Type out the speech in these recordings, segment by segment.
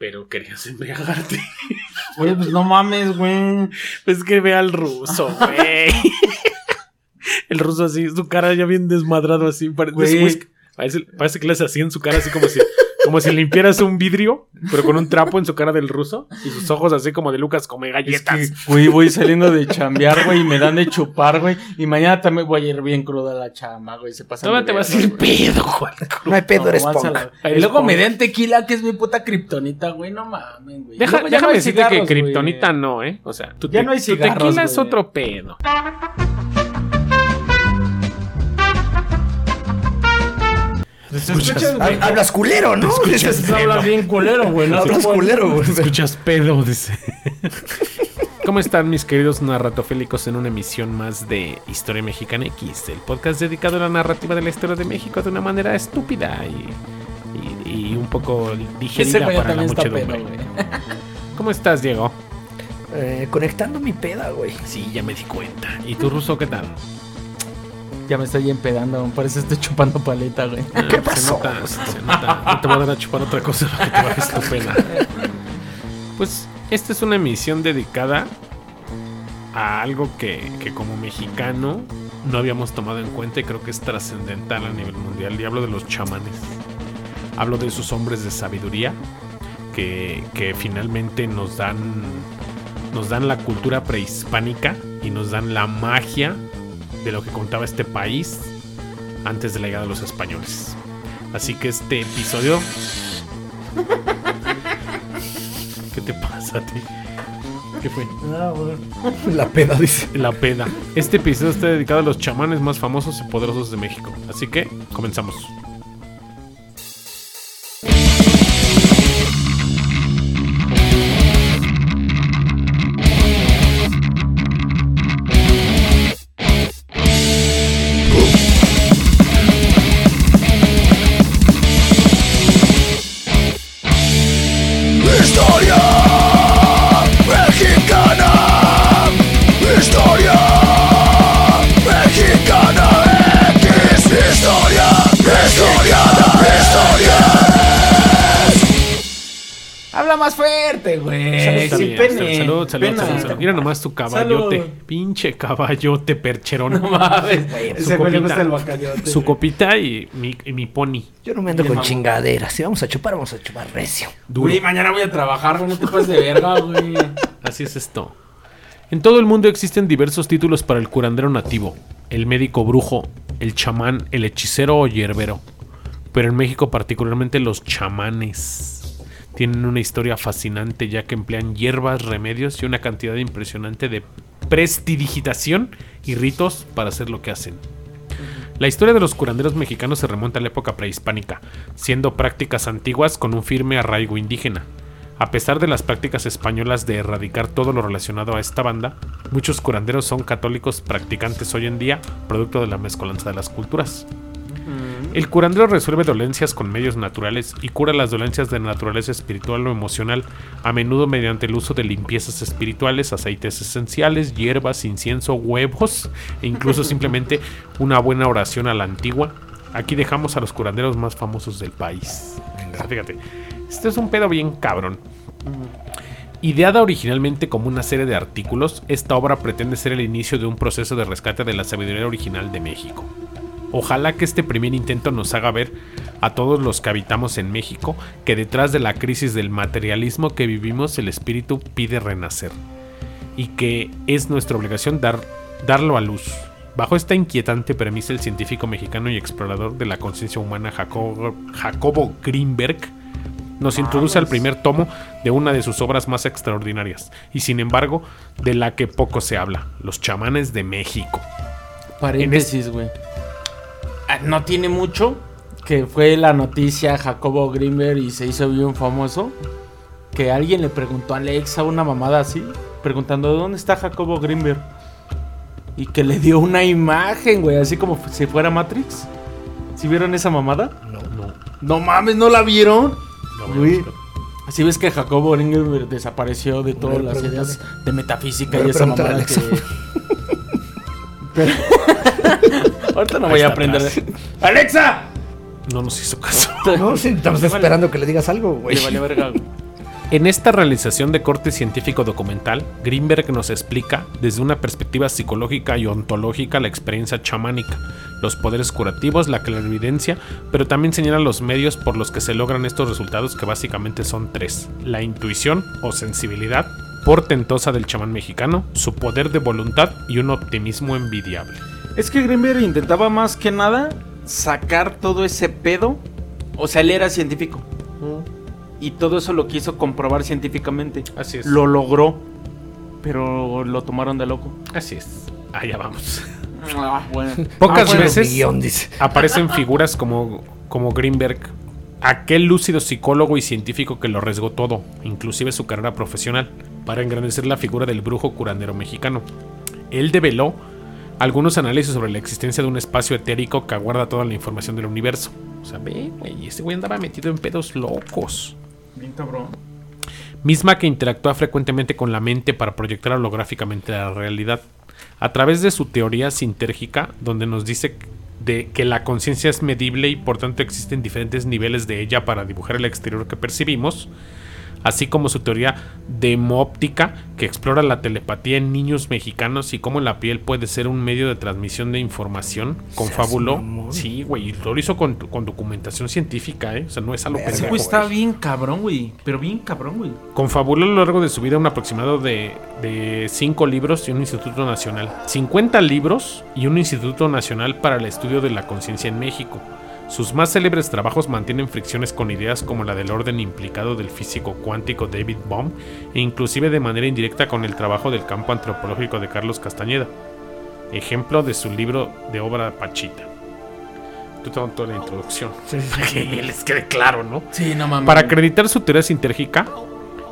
pero querías embriagarte. Güey, pues no mames, güey. Es que ve al ruso, güey. El ruso así, su cara ya bien desmadrado así. Parece, parece que le hace así en su cara, así como si, como si limpiaras un vidrio, pero con un trapo en su cara del ruso. Y sus ojos así como de Lucas come Es galletas. que, güey, voy saliendo de chambear, güey, y me dan de chupar, güey. Y mañana también voy a ir bien cruda a la chama, güey. Se pasa. Todavía te vas a ir pedo, güey. No hay pedo, eres punk. Y luego me den tequila, que es mi puta kriptonita, güey. No mames, güey. Deja, no déjame hay decirte que cigarros. Kryptonita no, ¿eh? O sea, tu, Ya te- no hay tu cigarros, tequila es otro pedo. Escuchas, güey. Hab- Hablas culero, ¿no? Escuchas, hablas bien culero, güey. No Hablas culero, güey. Escuchas pedo, dice. ¿Cómo están mis queridos narratofélicos en una emisión más de Historia Mexicana X, el podcast dedicado a la narrativa de la historia de México de una manera estúpida y, y- y un poco digerida para la muchedumbre. güey. ¿Cómo estás, Diego? Eh, conectando mi peda, güey. Sí, ya me di cuenta. ¿Y tú, Ruso, qué tal? Ya me estoy empedando, parece que estoy chupando paleta, güey. Ah, ¿Qué Se pasó? nota, se nota. No te voy a dar a chupar otra cosa para que te bajes tu pena. Pues esta es una emisión dedicada a algo que, que como mexicano no habíamos tomado en cuenta y creo que es trascendental a nivel mundial. Y hablo de los chamanes. Hablo de esos hombres de sabiduría que, que finalmente nos dan, nos dan la cultura prehispánica y nos dan la magia de lo que contaba este país antes de la llegada de los españoles. Así que este episodio. ¿Qué te pasa a ti? ¿Qué fue? La peda, dice. La peda. Este episodio está dedicado a los chamanes más famosos y poderosos de México. Así que comenzamos. Fuerte, güey. Sin bien, pene. Salud, salud, Pena. salud, salud. Mira nomás tu caballote. Salud. Pinche caballote percherón. No mames. Su Ese güey le copita. gusta el bacayote. Su copita y mi, y mi pony. Yo no me ando con mamó. chingaderas. Si vamos a chupar, vamos a chupar recio. Duro. Mañana voy a trabajar, güey. No te pases de verga, güey. Así es esto. En todo el mundo existen diversos títulos para el curandero nativo, el médico brujo, el chamán, el hechicero o hierbero. Pero en México particularmente los chamanes tienen una historia fascinante ya que emplean hierbas, remedios y una cantidad impresionante de prestidigitación y ritos para hacer lo que hacen. La historia de los curanderos mexicanos se remonta a la época prehispánica, siendo prácticas antiguas con un firme arraigo indígena. A pesar de las prácticas españolas de erradicar todo lo relacionado a esta banda, muchos curanderos son católicos practicantes hoy en día, producto de la mezcolanza de las culturas. El curandero resuelve dolencias con medios naturales y cura las dolencias de naturaleza espiritual o emocional, a menudo mediante el uso de limpiezas espirituales, aceites esenciales, hierbas, incienso, huevos e incluso simplemente una buena oración a la antigua. Aquí dejamos a los curanderos más famosos del país. Fíjate, este es un pedo bien cabrón. Ideada originalmente como una serie de artículos, esta obra pretende ser el inicio de un proceso de rescate de la sabiduría original de México. Ojalá que este primer intento nos haga ver a todos los que habitamos en México que detrás de la crisis del materialismo que vivimos el espíritu pide renacer y que es nuestra obligación dar, darlo a luz. Bajo esta inquietante premisa, el científico mexicano y explorador de la conciencia humana Jacobo, Jacobo Greenberg nos introduce al primer tomo de una de sus obras más extraordinarias y sin embargo de la que poco se habla, Los chamanes de México. Paréntesis, güey. Ah, No tiene mucho que fue la noticia Jacobo Grimber y se hizo bien famoso. Que alguien le preguntó a Alexa una mamada así, preguntando ¿dónde está Jacobo Grimber? Y que le dio una imagen, güey, así como si fuera Matrix. ¿Sí vieron esa mamada? No, no, No mames, ¿no la vieron? no. Así ves que Jacobo Grimber desapareció de todas las ideas de metafísica y esa mamada que... Pero... Ahorita no voy a aprender. atrás. ¡Alexa! No nos hizo caso. No, sí, estamos esperando que le digas algo, güey. Le vale verga, güey. En esta realización de corte científico documental, Greenberg nos explica desde una perspectiva psicológica y ontológica la experiencia chamánica, los poderes curativos, la clarividencia, pero también señala los medios por los que se logran estos resultados que básicamente son tres. La intuición o sensibilidad portentosa del chamán mexicano, su poder de voluntad y un optimismo envidiable. Es que Greenberg intentaba más que nada sacar todo ese pedo. O sea, él era científico. Y todo eso lo quiso comprobar científicamente. Así es. Lo logró. Pero lo tomaron de loco. Así es. Allá vamos. Ah, bueno. Pocas Ah, bueno. veces Guión, dice. aparecen figuras como, como Greenberg, aquel lúcido psicólogo y científico que lo arriesgó todo, inclusive su carrera profesional, para engrandecer la figura del brujo curandero mexicano. Él develó algunos análisis sobre la existencia de un espacio etérico que aguarda toda la información del universo. O sea, ve, güey, ese güey andaba metido en pedos locos. Bien cabrón. misma que interactúa frecuentemente con la mente para proyectar holográficamente la realidad. A través de su teoría sintérgica, donde nos dice de que la conciencia es medible y por tanto existen diferentes niveles de ella para dibujar el exterior que percibimos, así como su teoría demóptica que explora la telepatía en niños mexicanos y cómo la piel puede ser un medio de transmisión de información, confabuló. Sí, güey, y lo hizo con, con documentación científica, ¿eh? O sea, no es algo pendejo, güey está bien cabrón, güey. Pero bien cabrón, güey. Confabuló a lo largo de su vida un aproximado de, de cinco libros y un instituto nacional. 50 libros y un instituto nacional para el estudio de la conciencia en México. Sus más célebres trabajos mantienen fricciones con ideas como la del orden implicado del físico cuántico David Bohm e inclusive de manera indirecta con el trabajo del campo antropológico de Carlos Castañeda. Ejemplo de su libro de obra Pachita. Tú te toda la introducción. Para que les quede claro, ¿no? Sí, no mames. Para acreditar su teoría sintérgica,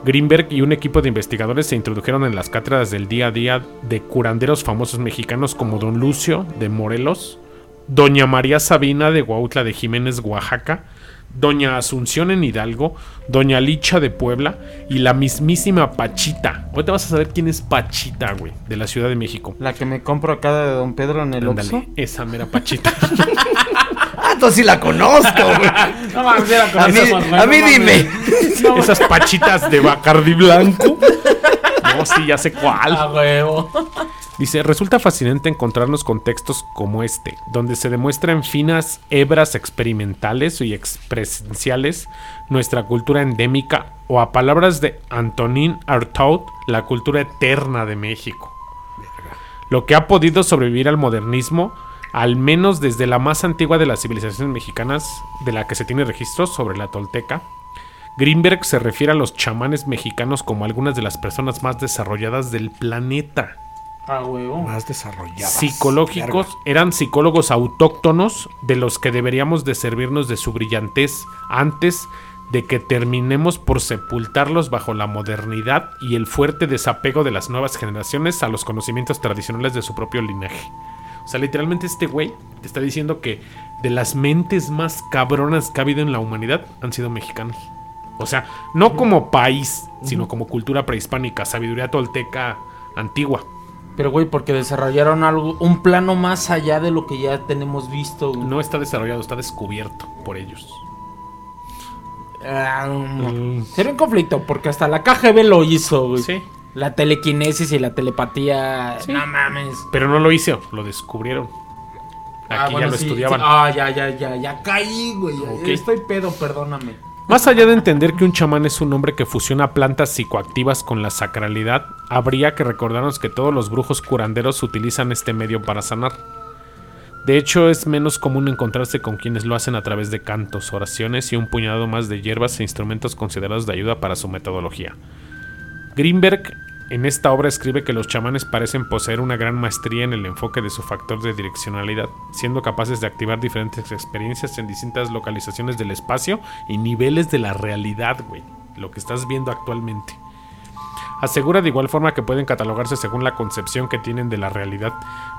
Greenberg y un equipo de investigadores se introdujeron en las cátedras del día a día de curanderos famosos mexicanos como Don Lucio de Morelos, Doña María Sabina de Huautla de Jiménez, Oaxaca, Doña Asunción en Hidalgo, Doña Licha de Puebla y la mismísima Pachita. Ahorita vas a saber quién es Pachita, güey, de la Ciudad de México. La que me compro acá de Don Pedro en el Oxxo. Esa mera Pachita. Ah, entonces sí la conozco, güey. No mames, era con A mí, esas, a mí no dime. No, Esas pachitas de Bacardi Blanco. No, sí, ya sé cuál. A huevo. Dice, resulta fascinante encontrarnos con textos como este, donde se demuestra en finas hebras experimentales y expresenciales nuestra cultura endémica o a palabras de Antonin Artaud, la cultura eterna de México. Lo que ha podido sobrevivir al modernismo, al menos desde la más antigua de las civilizaciones mexicanas de la que se tiene registros sobre la tolteca, Greenberg se refiere a los chamanes mexicanos como algunas de las personas más desarrolladas del planeta A huevo. Más desarrolladas. psicológicos Verga. eran psicólogos autóctonos de los que deberíamos de servirnos de su brillantez antes de que terminemos por sepultarlos bajo la modernidad y el fuerte desapego de las nuevas generaciones a los conocimientos tradicionales de su propio linaje. O sea, literalmente este güey te está diciendo que de las mentes más cabronas que ha habido en la humanidad han sido mexicanos. O sea, no como país, sino como cultura prehispánica, sabiduría tolteca antigua. Pero, güey, porque desarrollaron algo, un plano más allá de lo que ya tenemos visto. güey. No está desarrollado, está descubierto por ellos. No. Sería un conflicto, porque hasta la KGB lo hizo, güey. Sí. La telequinesis y la telepatía. Sí. No mames. Pero no lo hizo, lo descubrieron. Aquí Ah, ya bueno, lo sí, estudiaban. Ah, ya, ya, ya, ya caí, güey. Ok. Estoy pedo, perdóname. Más allá de entender que un chamán es un hombre que fusiona plantas psicoactivas con la sacralidad, habría que recordarnos que todos los brujos curanderos utilizan este medio para sanar. De hecho, es menos común encontrarse con quienes lo hacen a través de cantos, oraciones y un puñado más de hierbas e instrumentos considerados de ayuda para su metodología. Greenberg en esta obra escribe que los chamanes parecen poseer una gran maestría en el enfoque de su factor de direccionalidad, siendo capaces de activar diferentes experiencias en distintas localizaciones del espacio y niveles de la realidad, güey. Lo que estás viendo actualmente. Asegura de igual forma que pueden catalogarse según la concepción que tienen de la realidad,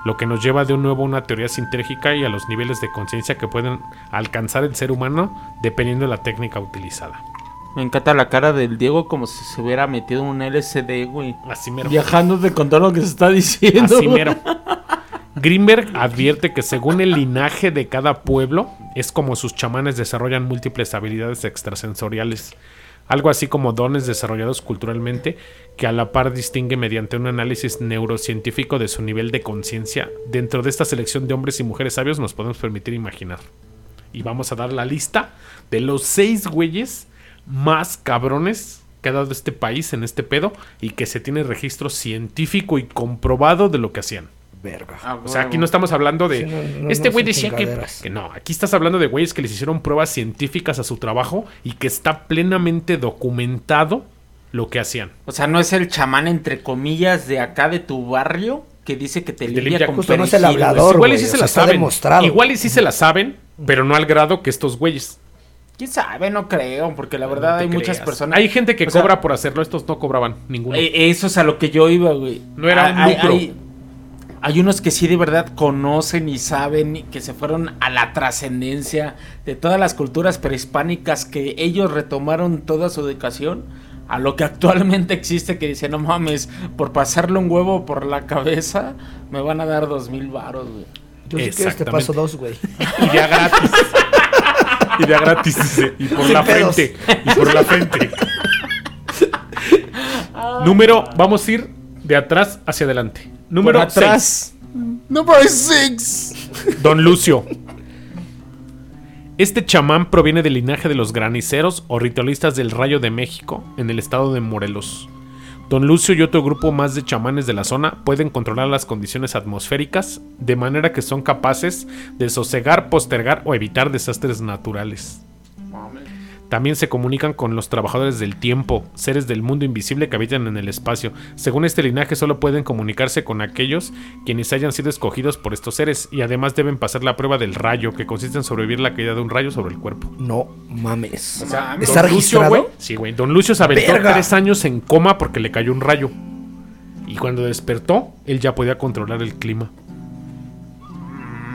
lo que nos lleva de nuevo a una teoría sintérgica y a los niveles de conciencia que pueden alcanzar el ser humano dependiendo de la técnica utilizada. Me encanta la cara del Diego como si se hubiera metido en un LSD, güey. Así mero. Viajándote con todo lo que se está diciendo. Así mero. Greenberg advierte que según el linaje de cada pueblo, es como sus chamanes desarrollan múltiples habilidades extrasensoriales, algo así como dones desarrollados culturalmente que a la par distingue mediante un análisis neurocientífico de su nivel de conciencia. Dentro de esta selección de hombres y mujeres sabios nos podemos permitir imaginar. Y vamos a dar la lista de los seis güeyes más cabrones que ha dado este país en este pedo y que se tiene registro científico y comprobado de lo que hacían. Verga. Ah, O sea, aquí no estamos hablando de. Sí, no, no, este güey decía que, que no. Aquí estás hablando de güeyes que les hicieron pruebas científicas a su trabajo y que está plenamente documentado lo que hacían. O sea, no es el chamán, entre comillas, de acá de tu barrio que dice que te Te limpia con justo no es el hablador. Igual y sí se la saben. Igual y sí se la saben, pero no al grado que estos güeyes. ¿Quién sabe? No creo, porque la verdad No hay muchas personas... Hay gente que o sea, cobra por hacerlo. Estos no cobraban ninguno. Eh, Eso es a lo que yo iba, güey. No era un Hay- lucro. Hay, hay unos que sí de verdad conocen y saben que se fueron a la trascendencia de todas las culturas prehispánicas que ellos retomaron toda su educación a lo que actualmente existe que dice, no mames, por pasarle un huevo por la cabeza me van a dar dos mil varos, güey. Yo si quieres te paso dos, güey. Y de a gratis. y de a gratis, dice. Y por Sin la pedos. frente. Y por la frente. Número, vamos a ir de atrás hacia adelante. Número Por atrás. 6. Number six. Don Lucio. Este chamán proviene del linaje de los graniceros o ritualistas del Rayo de México en el estado de Morelos. Don Lucio y otro grupo más de chamanes de la zona pueden controlar las condiciones atmosféricas de manera que son capaces de sosegar, postergar o evitar desastres naturales. También se comunican con los trabajadores del tiempo, seres del mundo invisible que habitan en el espacio. Según este linaje, solo pueden comunicarse con aquellos quienes hayan sido escogidos por estos seres y además deben pasar la prueba del rayo, que consiste en sobrevivir la caída de un rayo sobre el cuerpo. No mames. O sea, ¿Está Don Lucio, registrado? güey, sí, güey. Don Lucio se aventó Verga. tres años en coma porque le cayó un rayo. Y cuando despertó, él ya podía controlar el clima.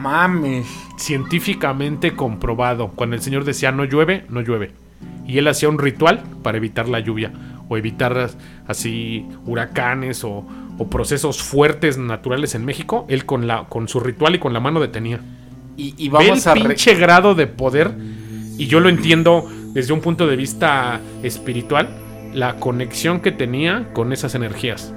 Mames. Científicamente comprobado. Cuando el señor decía no llueve, no llueve. Y él hacía un ritual para evitar la lluvia. O evitar así huracanes o, o procesos fuertes naturales en México. Él con, la, con su ritual y con la mano detenía. Y, y Ve vamos el a... pinche grado de poder. Y yo lo entiendo desde un punto de vista espiritual. La conexión que tenía con esas energías.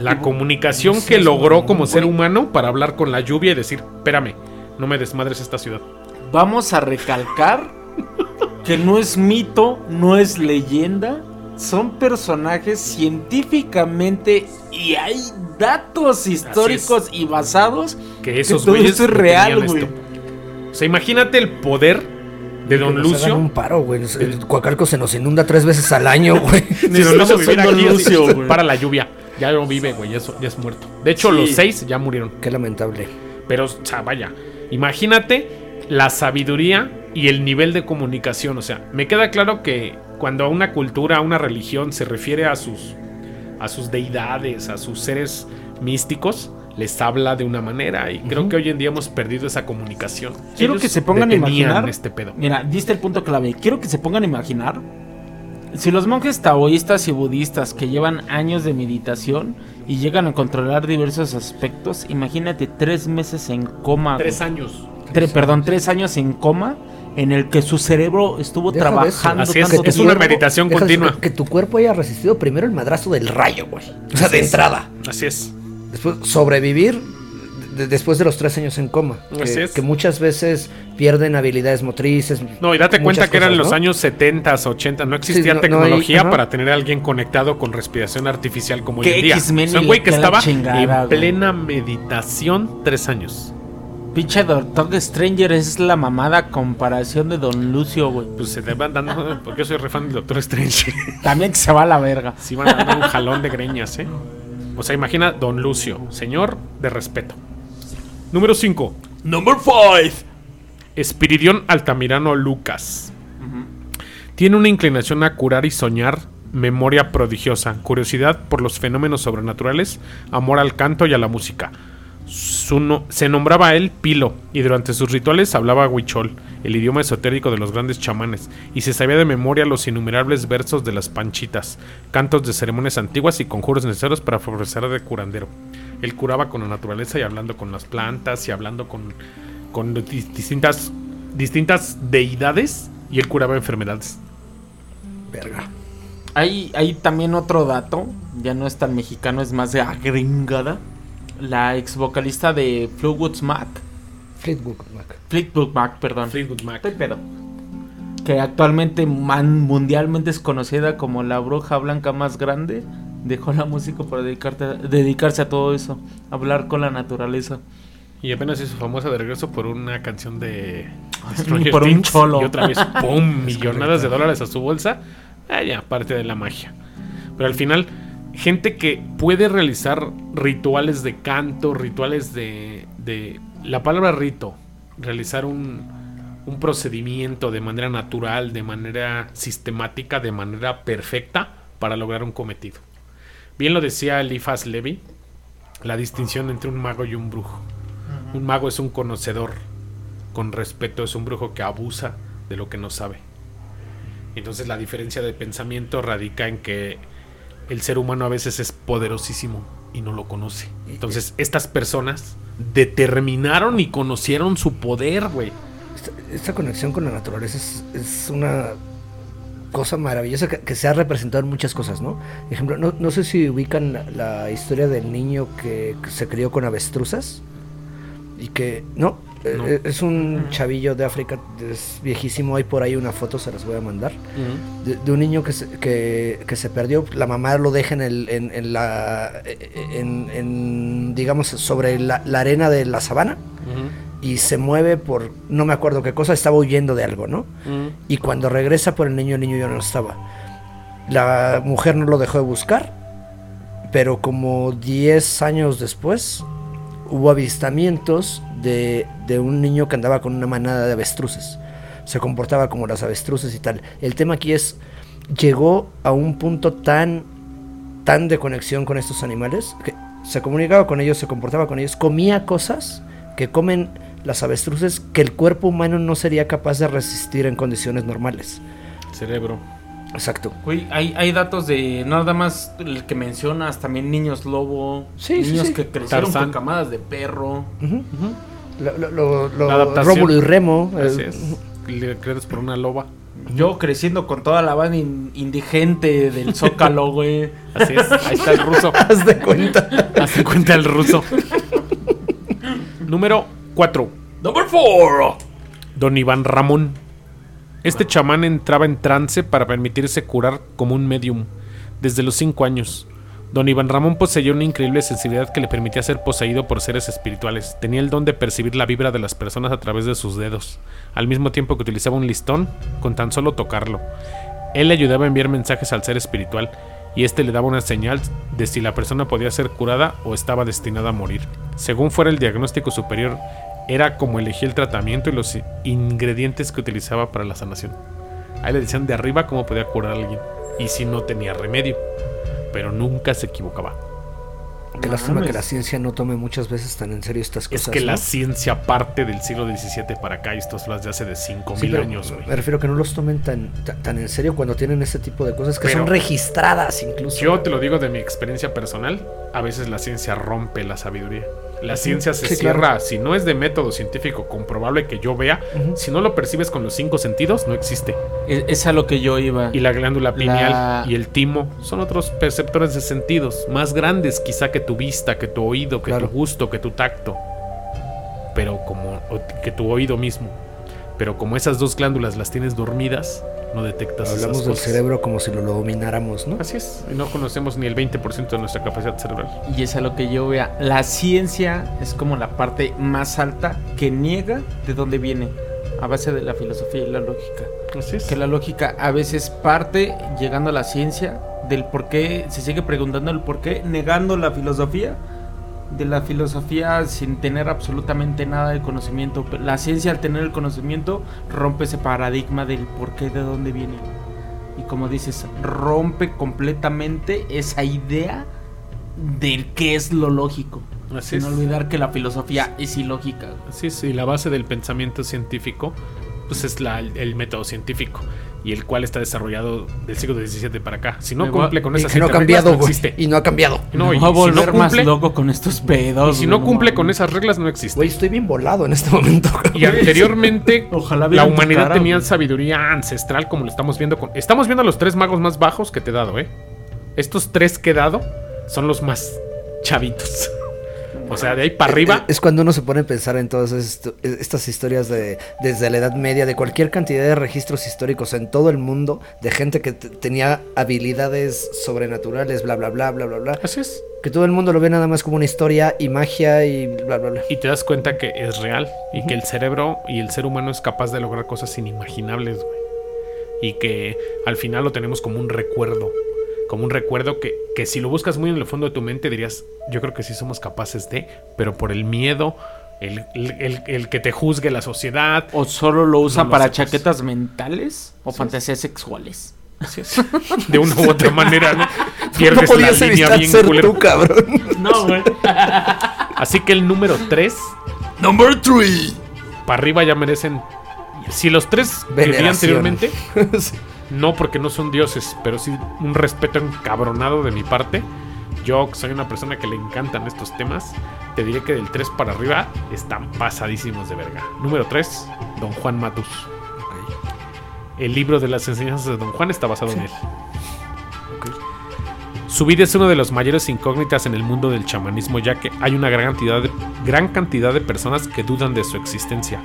La comunicación no que logró como ser humano para hablar con la lluvia y decir, espérame, no me desmadres esta ciudad. Vamos a recalcar que no es mito, no es leyenda, son personajes científicamente y hay datos históricos y basados Que esos todo güeyes esto es real, güey. O sea, imagínate el poder de Que Don Lucio. un paro, güey. El Coacalco se nos inunda tres veces al año, güey. Si Don Lucio Don aquí, Lucio, güey. para la lluvia. Ya no vive, güey, ya es, ya es muerto. De hecho, Sí. los seis ya murieron. Qué lamentable. Pero, o sea, vaya, imagínate la sabiduría y el nivel de comunicación. O sea, me queda claro que cuando a una cultura, a una religión se refiere a sus, a sus deidades, a sus seres místicos, les habla de una manera. Y creo que hoy en día hemos perdido esa comunicación. Quiero Ellos que se pongan a imaginar. este pedo. Mira, diste el punto clave. Quiero que se pongan a imaginar. Si los monjes taoístas y budistas que llevan años de meditación y llegan a controlar diversos aspectos, imagínate tres meses en coma. Tres años. Tre- perdón, tres años en coma en el que su cerebro estuvo Deja trabajando Así es, tanto es una meditación deja continua. Que, que tu cuerpo haya resistido primero el madrazo del rayo, güey. O sea, de entrada. Así es. Después, sobrevivir de- después de los tres años en coma. Así Que, es. que muchas veces pierden habilidades motrices. No, y date cuenta que eran cosas, los ¿no? años 70, 80. No existía no- no hay- tecnología para tener a alguien conectado con respiración artificial como hoy en día. O sea, un güey que estaba chingada, en güey. plena meditación tres años. Pinche Doctor Stranger es la mamada a comparación de Don Lucio, güey. Pues se te van dando. Porque yo soy re fan del Doctor Strange. También que se va a la verga. Sí, van dando un jalón de greñas, ¿eh? O sea, imagina Don Lucio, señor de respeto. Número 5. Number 5. Espiridión Altamirano Lucas. Tiene una inclinación a curar y soñar, memoria prodigiosa, curiosidad por los fenómenos sobrenaturales, amor al canto y a la música. Su no- se nombraba a él Pilo y durante sus rituales hablaba huichol, el idioma esotérico de los grandes chamanes, y se sabía de memoria los innumerables versos de las panchitas, cantos de ceremonias antiguas y conjuros necesarios para ofrecer de curandero. Él curaba con la naturaleza y hablando con las plantas y hablando con, con di- distintas, distintas deidades y él curaba enfermedades. Verga. Hay, hay también otro dato, ya no es tan mexicano, es más de agringada. La ex vocalista de Fleetwood Mac, Fleetwood Mac. Fleetwood Mac, perdón. Fleetwood Mac. Estoy pedo. Que actualmente man- mundialmente es conocida como la bruja blanca más grande. Dejó la música para dedicarte- dedicarse a todo eso, hablar con la naturaleza. Y apenas hizo famosa de regreso por una canción de Y por un Things, cholo. Y otra vez, ¡pum! millonadas de dólares a su bolsa. Ah, ya, parte de la magia. Pero al final, gente que puede realizar rituales de canto, rituales de. de la palabra rito, realizar un, un procedimiento de manera natural, de manera sistemática, de manera perfecta para lograr un cometido. Bien lo decía Eliphas Levi, la distinción entre un mago y un brujo. Un mago es un conocedor, con respeto es un brujo que abusa de lo que no sabe. Entonces la diferencia de pensamiento radica en que el ser humano a veces es poderosísimo y no lo conoce. Entonces estas personas determinaron y conocieron su poder, güey. Esta, esta conexión con la naturaleza es, es una cosa maravillosa que, que se ha representado en muchas cosas, ¿no? Por ejemplo, no, no sé si ubican la, la historia del niño que, que se crió con avestruzas y que, no, eh, No. eh, es un chavillo de África, es viejísimo, hay por ahí una foto, se las voy a mandar, de, de un niño que se, que, que se perdió, la mamá lo deja en, el, en, en la, en, en, digamos, sobre la, la arena de la sabana y se mueve por no me acuerdo qué cosa, estaba huyendo de algo, ¿no? Y cuando regresa por el niño, el niño ya no estaba. La mujer no lo dejó de buscar, pero como 10 años después hubo avistamientos de, de un niño que andaba con una manada de avestruces. Se comportaba como las avestruces y tal. El tema aquí es, llegó a un punto tan, tan de conexión con estos animales, que se comunicaba con ellos, se comportaba con ellos, comía cosas que comen las avestruces que el cuerpo humano no sería capaz de resistir en condiciones normales. Cerebro. Exacto. Güey, hay, hay datos de nada más el que mencionas, también niños lobo, Sí, sí, niños sí. que crecieron Tarzán. con camadas de perro. Ujú. Lo, lo- lo- lo- La adaptación. Rómulo y Remo. Así es. Le crees por una loba. Yo creciendo con toda la banda in- indigente del Zócalo, güey. Así es. Ahí está el ruso. Haz de cuenta. Hace cuenta el ruso. Número 4. Number four. Don Iván Ramón. Este chamán entraba en trance para permitirse curar como un medium desde los 5 años. Don Iván Ramón poseía una increíble sensibilidad que le permitía ser poseído por seres espirituales. Tenía el don de percibir la vibra de las personas a través de sus dedos, al mismo tiempo que utilizaba un listón con tan solo tocarlo. Él le ayudaba a enviar mensajes al ser espiritual y este le daba una señal de si la persona podía ser curada o estaba destinada a morir. Según fuera el diagnóstico superior, era como elegía el tratamiento y los ingredientes que utilizaba para la sanación. Ahí le decían de arriba cómo podía curar a alguien y si no tenía remedio, pero nunca se equivocaba. Qué lástima que la ciencia no tome muchas veces tan en serio estas Es cosas. que ¿no? la ciencia parte del siglo XVII para acá y estos las de hace de 5000 Sí, años, güey. Me refiero a que no los tomen tan, tan, tan en serio cuando tienen ese tipo de cosas que Pero- son registradas incluso. Yo te lo digo de mi experiencia personal, a veces la ciencia rompe la sabiduría. La ciencia se Sí, cierra, claro. si no es de método científico comprobable que yo vea, si no lo percibes con los cinco sentidos, no existe. Es, es a lo que yo iba. Y la glándula pineal La- y el timo son otros perceptores de sentidos, más grandes quizá que tu vista, que tu oído, que Claro. tu gusto, que tu tacto. Pero como que tu oído mismo. Pero como esas dos glándulas las tienes dormidas, no detectas esas Hablamos del cerebro como si lo domináramos, ¿no? Así es, y no conocemos ni el 20% de nuestra capacidad cerebral. Y es a lo que yo vea. La ciencia es como la parte más alta que niega de dónde viene. A base de la filosofía y la lógica. Así es. Que la lógica a veces parte llegando a la ciencia del por qué, se sigue preguntando el por qué, negando la filosofía. De la filosofía sin tener absolutamente nada de conocimiento. La ciencia al tener el conocimiento rompe ese paradigma del por qué, de dónde viene. Y como dices, rompe completamente esa idea del qué es lo lógico. Así sin es. olvidar que la filosofía es ilógica. Así es, y la base del pensamiento científico pues es la- el, el método científico. Y el cual está desarrollado del siglo XVII para acá. Si no Me cumple con esas no ha cambiado, reglas, no existe. Y no ha cambiado. No, y Me voy a si no volver más cumple, loco con estos pedos. y si no cumple con esas reglas, no existe. Güey, estoy bien volado en este momento. Y anteriormente, Ojalá la humanidad cara, tenía sabiduría ancestral, como lo estamos viendo. Con... Estamos viendo a los tres magos más bajos que te he dado, ¿eh? Estos tres que he dado son los más chavitos. O sea, de ahí para arriba. Es cuando uno se pone a pensar en todas esto- estas historias de desde la Edad Media, de cualquier cantidad de registros históricos en todo el mundo, de gente que tenía habilidades sobrenaturales, bla, bla, bla, bla, bla, bla. Así es. Que todo el mundo lo ve nada más como una historia y magia y bla, bla, bla. Y te das cuenta que es real. Y que el cerebro y el ser humano es capaz de lograr cosas inimaginables, güey. Y que al final lo tenemos como un recuerdo. Como un recuerdo que, que si lo buscas muy en el fondo de tu mente dirías, yo creo que sí somos capaces de, pero por el miedo, el, el- el- el que te juzgue la sociedad. ¿O solo lo usan No lo para hacemos. chaquetas mentales o fantasías sexuales? Así es. De una u otra manera, ¿no? Pierdes la podías línea bien ser culero. tú, cabrón. No, güey. Así que el número 3, Number 3. para arriba ya merecen. Si los tres que vi anteriormente, no porque no son dioses, pero sí un respeto encabronado de mi parte. Yo, que soy una persona que le encantan estos temas, te diré que del 3 para arriba están pasadísimos de verga. Número 3, Don Juan Matus. El libro de las enseñanzas de Don Juan está basado en él. Su vida es una de las mayores incógnitas en el mundo del chamanismo, ya que hay una gran cantidad, de, gran cantidad de personas que dudan de su existencia.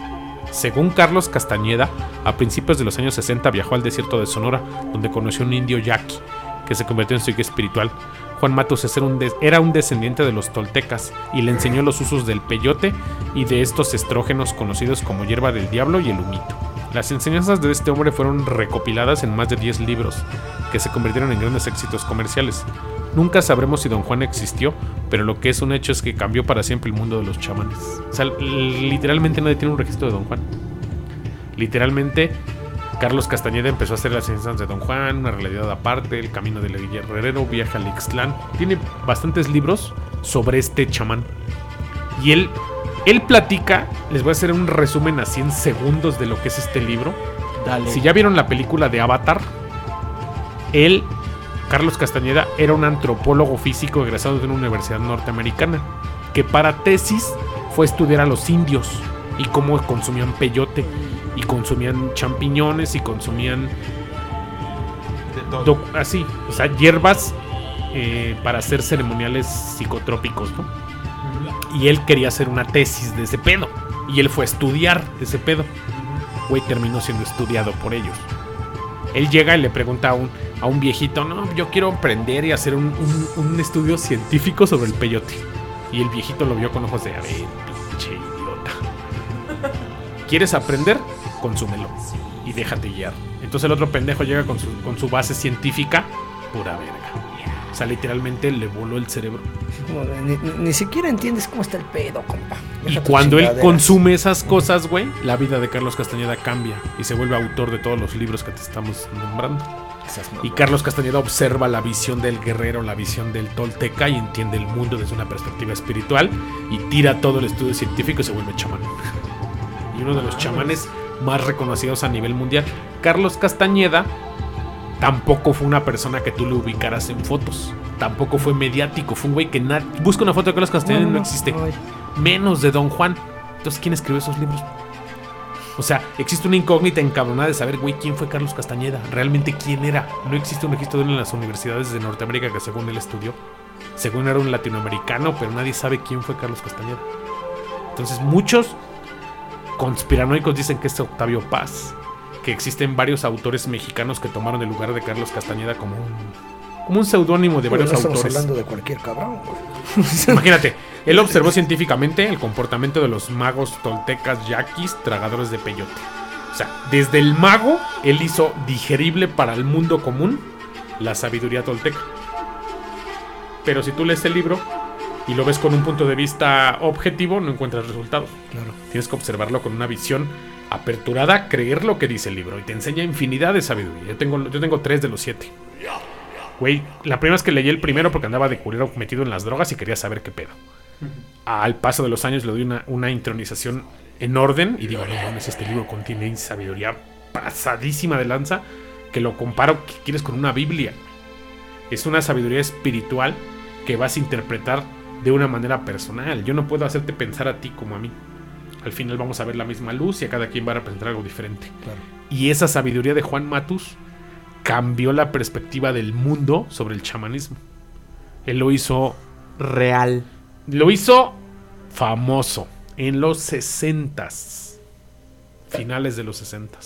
Según Carlos Castañeda, a principios de los años 60 viajó al desierto de Sonora, donde conoció a un indio yaqui, que se convirtió en su guía espiritual. Juan des- era un descendiente de los toltecas y le enseñó los usos del peyote y de estos estrógenos conocidos como hierba del diablo y el humito. Las enseñanzas de este hombre fueron recopiladas en más de 10 libros, que se convirtieron en grandes éxitos comerciales. Nunca sabremos si Don Juan existió, pero lo que es un hecho es que cambió para siempre el mundo de los chamanes. O sea, literalmente nadie tiene un registro de Don Juan. Literalmente, Carlos Castañeda empezó a hacer las enseñanzas de Don Juan, una realidad aparte, el camino del guerrero, viaje al Ixtlán. Tiene bastantes libros sobre este chamán. Y él, él platica, les voy a hacer un resumen a 100 segundos de lo que es este libro. Dale. Si ya vieron la película de Avatar, él, Carlos Castañeda, era un antropólogo físico egresado de una universidad norteamericana, que para tesis fue estudiar a los indios y cómo consumían peyote, y consumían champiñones, y consumían así, o sea, hierbas eh, para hacer ceremoniales psicotrópicos, ¿no? Y él quería hacer una tesis de ese pedo. Y él fue a estudiar ese pedo. Güey, terminó siendo estudiado por ellos. Él llega y le pregunta a un, a un viejito, no, yo quiero aprender y hacer un, un- estudio científico sobre el peyote. Y el viejito lo vio con ojos de, a ver, pinche idiota. ¿Quieres aprender? Consúmelo. Y déjate guiar. Entonces el otro pendejo llega con su, con su base científica, pura verga. O sea, literalmente le voló el cerebro. Ni, ni- ni siquiera entiendes cómo está el pedo, compa. Y Deja tus cuando él consume esas cosas, güey, la vida de Carlos Castañeda cambia y se vuelve autor de todos los libros que te estamos nombrando. Y. Carlos Castañeda observa la visión del guerrero, la visión del tolteca y entiende el mundo desde una perspectiva espiritual y tira todo el estudio científico y se vuelve chamán. Y uno de los chamanes más reconocidos a nivel mundial. Carlos Castañeda tampoco fue una persona que tú le ubicaras en fotos. Tampoco fue mediático. Fue un güey que nadie... Busca una foto de Carlos Castañeda y no, existe. ay. Menos de Don Juan. Entonces, ¿quién escribió esos libros? O sea, existe una incógnita encabronada de saber, güey, quién fue Carlos Castañeda. Realmente quién era. No existe un registro de él en las universidades de Norteamérica que según él estudió. Según era un latinoamericano, pero nadie sabe quién fue Carlos Castañeda. Entonces, muchos conspiranoicos dicen que es Octavio Paz. Que existen varios autores mexicanos que tomaron el lugar de Carlos Castañeda como un, como un seudónimo de varios no estamos autores. hablando de cualquier cabrón, güey. Imagínate, él observó científicamente el comportamiento de los magos toltecas yaquis tragadores de peyote. O sea, desde el mago, él hizo digerible para el mundo común la sabiduría tolteca. Pero si tú lees el libro y lo ves con un punto de vista objetivo, no encuentras resultados. Claro. Tienes que observarlo con una visión aperturada, creer lo que dice el libro y te enseña infinidad de sabiduría. Yo tengo, yo tengo tres de los siete. Güey, la primera vez que leí el primero porque andaba de culero metido en las drogas y quería saber qué pedo. Al paso de los años le doy una, una intronización en orden y digo, no mames, este libro contiene sabiduría pasadísima de lanza. que lo comparo, que quieres con una Biblia. Es una sabiduría espiritual que vas a interpretar de una manera personal. Yo no puedo hacerte pensar a ti como a mí. Al final vamos a ver la misma luz y a cada quien va a representar algo diferente. Claro. Y esa sabiduría de Juan Matus cambió la perspectiva del mundo sobre el chamanismo. Él lo hizo, Real. lo hizo famoso en los 60 finales de los 60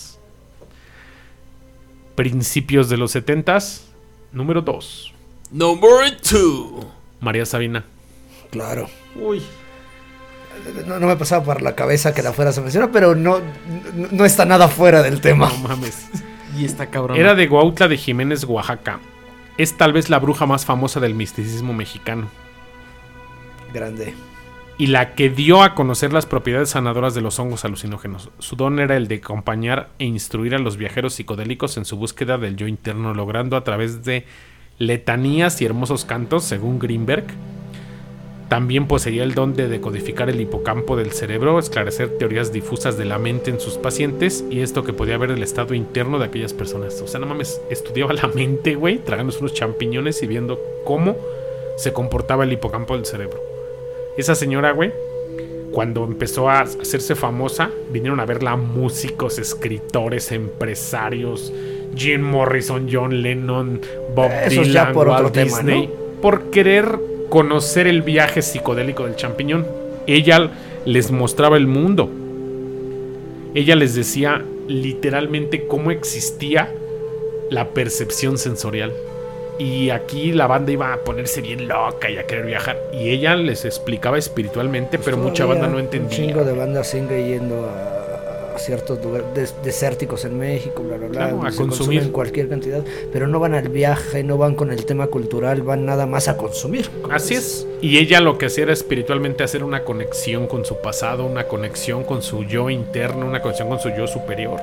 principios de los 70 número 2, Number two. María Sabina. Claro. Uy. No, no me pasaba por la cabeza que la fueras a mencionar, pero no, no, no está nada fuera del tema. No mames. Y está cabrón. Era de Guautla de Jiménez, Oaxaca. Es tal vez la bruja más famosa del misticismo mexicano. Grande. y la que dio a conocer las propiedades sanadoras de los hongos alucinógenos. Su don era el de acompañar e instruir a los viajeros psicodélicos en su búsqueda del yo interno, logrando a través de letanías y hermosos cantos, según Greenberg. También poseía el don de decodificar el hipocampo del cerebro, esclarecer teorías difusas de la mente en sus pacientes y esto que podía ver el estado interno de aquellas personas. O sea, no mames, estudiaba la mente, güey, tragándose unos champiñones y viendo cómo se comportaba el hipocampo del cerebro. Esa señora, güey, cuando empezó a hacerse famosa, vinieron a verla músicos, escritores, empresarios, Jim Morrison, John Lennon, Bob Eso es Dylan, ya por Walt otro tema, Disney, por querer conocer el viaje psicodélico del champiñón. Ella les mostraba el mundo. Ella les decía literalmente cómo existía la percepción sensorial. Y aquí la banda iba a ponerse bien loca y a querer viajar. Y ella les explicaba espiritualmente, pero mucha Todavía banda no Un entendía. chingo de bandas siguen yendo a ciertos lugares des- desérticos en México, bla, bla, bla. Claro, a se consumir. consumen cualquier cantidad, pero no van al viaje, no van con el tema cultural, van nada más a consumir. Así es. Y ella lo que hacía era espiritualmente hacer una conexión con su pasado, una conexión con su yo interno, una conexión con su yo superior.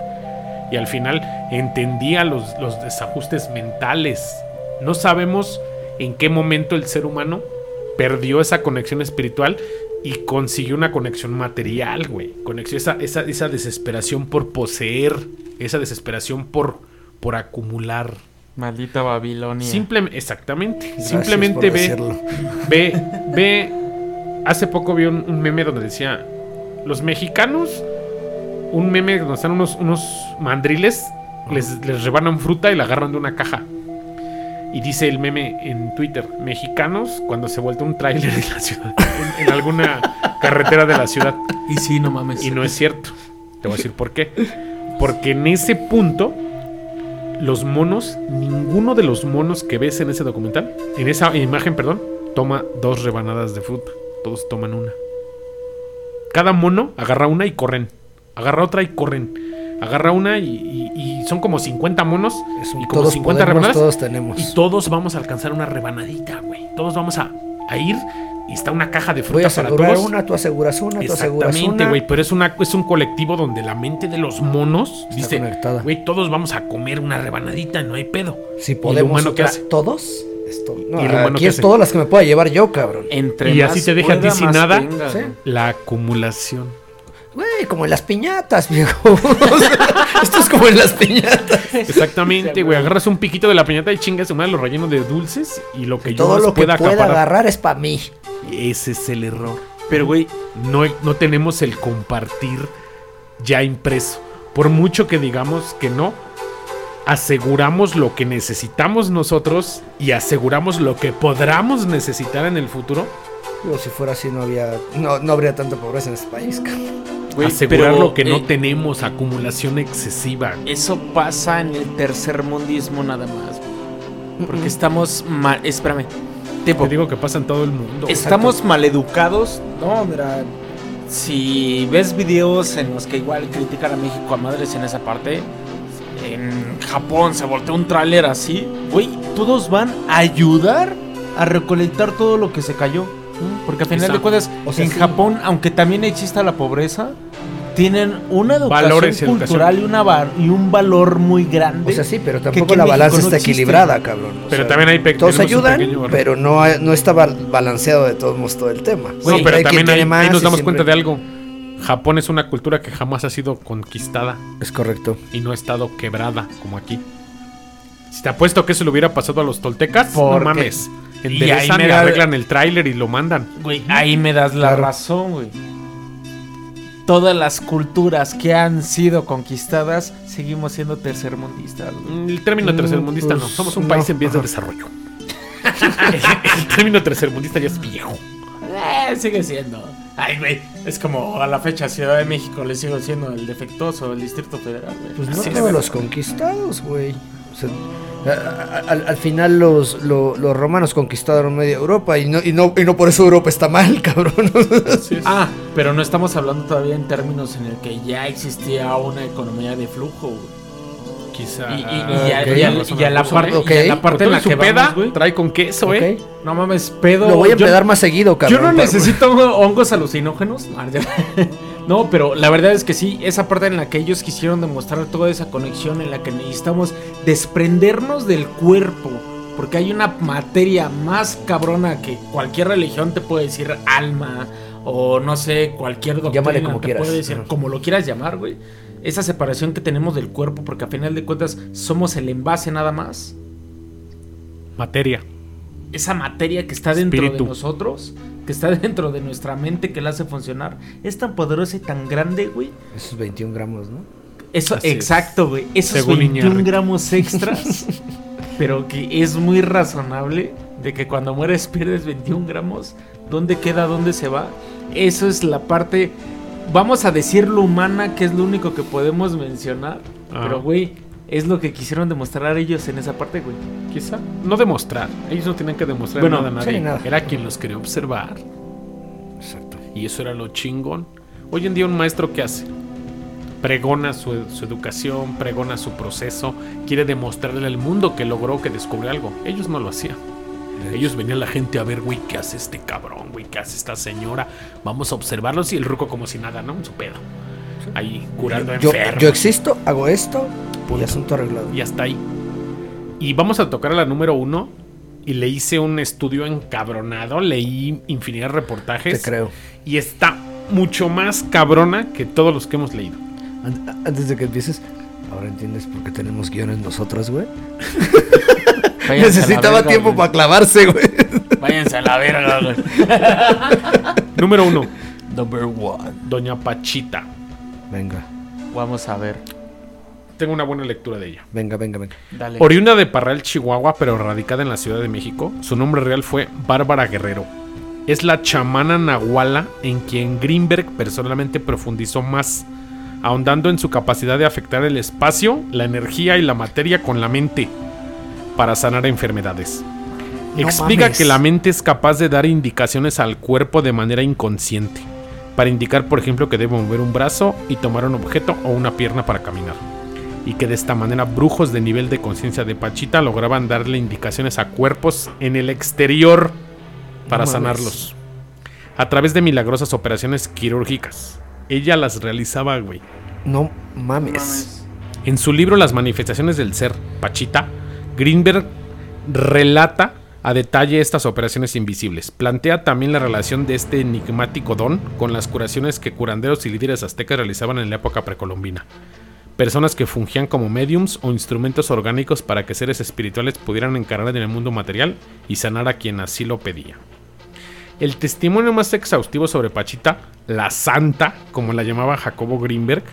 Y al final entendía los, los desajustes mentales. No sabemos en qué momento el ser humano perdió esa conexión espiritual y consiguió una conexión material, güey. Conexión, esa, esa, esa desesperación por poseer, esa desesperación por, por acumular. Maldita Babilonia. Simplemente, exactamente. Gracias Simplemente por ve, ve, ve. Hace poco vi un, un meme donde decía: Los mexicanos, un meme donde están unos, unos mandriles, les, les rebanan fruta y la agarran de una caja. Y dice el meme en Twitter: Mexicanos, cuando se vuelve un tráiler en la ciudad, en, en alguna carretera de la ciudad. Y sí, no mames. Y no es cierto. Te voy a decir por qué. Porque en ese punto, los monos, ninguno de los monos que ves en ese documental, en esa imagen, perdón, toma dos rebanadas de fruta. Todos toman una. Cada mono agarra una y corren. Agarra otra y corren. Agarra una y, y- y son como 50 monos Es un y como todos 50 podemos, rebanadas. todos tenemos. Y todos vamos a alcanzar una rebanadita, güey. Todos vamos a, a ir y está una caja de Voy a fruta para asegurar todos. una, tú aseguras una, tú aseguras Exactamente, una. güey, pero es, una, es un colectivo donde la mente de los monos dice, conectada. güey, todos vamos a comer una rebanadita, no hay pedo. Si ¿Y el podemos humano qué otra- hace? todos, es todo. No, ¿Y aquí qué es hace? todas las que me pueda llevar yo, cabrón. Entre Y más así te deja a ti sin nada. tenga, Sí. güey. La acumulación. Güey, como en las piñatas, viejo. Esto es como en las piñatas. Exactamente, güey. Agarras un piquito de la piñata y chingas su madre lo relleno de dulces y lo que yo Todo más lo que pueda agarrar es para mí. Ese es el error. Pero, güey, no, no tenemos el compartir ya impreso. Por mucho que digamos que no, aseguramos lo que necesitamos nosotros y aseguramos lo que podamos necesitar en el futuro. Digo, si fuera así no había no, no habría tanta pobreza en este país. Güey, asegurar pero, lo que no eh, tenemos, acumulación excesiva. Eso pasa en el tercer mundismo nada más. Porque estamos mal. Espérame. Tipo, Te digo que pasa en todo el mundo. estamos maleducados. No, mira. Si ves videos en los que igual critican a México a madres en esa parte, en Japón se volteó un tráiler así, güey, todos van a ayudar a recolectar todo lo que se cayó. Porque al final Exacto. de cuentas, O sea, en sí. Japón, aunque también exista la pobreza, tienen una educación Valores y educación. cultural y, una va- y un valor muy grande. O sea, sí, pero tampoco la balanza no está existe. equilibrada, cabrón. O Pero sea, también hay Todos ayudan, pero no, hay- no está ba- balanceado de todos modos todo el tema. No, Siempre pero hay también tiene ahí, más ahí nos damos siempre- cuenta de algo. Japón es una cultura que jamás ha sido conquistada Es correcto. y no ha estado quebrada como aquí. Si te apuesto que eso le hubiera pasado a los toltecas, no mames. Y ahí me y da- arreglan el tráiler y lo mandan. Güey, ahí me das la Claro. razón, güey. Todas las culturas que han sido conquistadas, seguimos siendo tercermundistas. güey. Mm, El término Mm, tercermundista no. pues, Somos un no. país en vías de desarrollo. el término tercermundista ya es viejo. Eh, sigue siendo. Ay, güey, es como a la fecha Ciudad de México le sigo siendo el defectuoso del Distrito Federal, güey. Pues no es. todos los conquistados, güey. O sea, a- a- al, al final los, lo- los romanos conquistaron media Europa y no, y, no, y no por eso Europa está mal, cabrón. Ah, pero no estamos hablando todavía en términos en el que ya existía una economía de flujo, güey. Quizá. Y, y- Ah, ya la parte, ¿eh? ok. y ya la parte en la que peda vamos, güey. trae con queso, Ok. ¿eh? No mames, pedo. Lo voy a yo- empedar más seguido, cabrón. Yo no necesito hongos alucinógenos. No, pero la verdad es que sí, esa parte en la que ellos quisieron demostrar toda esa conexión en la que necesitamos desprendernos del cuerpo. Porque hay una materia más cabrona que cualquier religión te puede decir alma. O no sé, cualquier doctrina Llámale como te quieras. puede decir, como lo quieras llamar, güey. Esa separación que tenemos del cuerpo, porque a final de cuentas somos el envase nada más. Materia. esa materia que está dentro Espíritu. de nosotros, que está dentro de nuestra mente, que la hace funcionar, es tan poderosa y tan grande, güey. Esos 21 gramos, ¿no? Eso, Así es. exacto, güey. Esos Según 21 Iñárritu. gramos extras, pero que es muy razonable de que cuando mueres pierdes 21 gramos. ¿Dónde queda? ¿Dónde se va? Eso es la parte, vamos a decirlo humana, que es lo único que podemos mencionar. Ah. Pero, güey, es lo que quisieron demostrar ellos en esa parte, güey. Quizá. No demostrar. Ellos no tenían que demostrar Bueno, nada a nadie. sí, nada. Era quien los quería observar. Exacto. Y eso era lo chingón. Hoy en día un maestro ¿qué hace? Pregona su, su educación, pregona su proceso, quiere demostrarle al mundo que logró, que descubrió algo. Ellos no lo hacían. Ellos venían la gente a ver, güey, ¿qué hace este cabrón, güey? ¿Qué hace esta señora? Vamos a observarlos y el ruco como si nada, ¿no? En su pedo. Ahí, curando Yo, enfermos. yo existo, hago esto y Punto. asunto arreglado. Y hasta ahí. Y vamos a tocar a la número uno. Y le hice un estudio encabronado. Leí infinidad de reportajes. Te creo. Y está mucho más cabrona que todos los que hemos leído. An- Antes de que empieces, ahora entiendes por qué tenemos guiones nosotras, güey. Necesitaba verga, tiempo güey. para clavarse, güey. Váyanse a la verga, güey. Número uno. Number one. Doña Pachita. Venga, Vamos a ver. Tengo una buena lectura de ella. venga, venga, venga. Dale. Oriunda de Parral, Chihuahua, pero radicada en la Ciudad de México, su nombre real fue Bárbara Guerrero. Es la chamana nahuala en quien Greenberg personalmente profundizó más, ahondando en su capacidad de afectar el espacio, la energía y la materia con la mente para sanar enfermedades. No Explica mames. que la mente es capaz de dar indicaciones al cuerpo de manera inconsciente, para indicar, por ejemplo, que debe mover un brazo y tomar un objeto o una pierna para caminar y que de esta manera brujos de nivel de conciencia de Pachita lograban darle indicaciones a cuerpos en el exterior para No sanarlos. A través de milagrosas operaciones quirúrgicas. Ella las realizaba, güey. No mames. En su libro Las manifestaciones del ser, Pachita, Greenberg relata a detalle estas operaciones invisibles. Plantea también la relación de este enigmático don con las curaciones que curanderos y líderes aztecas realizaban en la época precolombina. Personas que fungían como mediums o instrumentos orgánicos para que seres espirituales pudieran encarnar en el mundo material y sanar a quien así lo pedía. El testimonio más exhaustivo sobre Pachita, la santa, como la llamaba Jacobo Greenberg,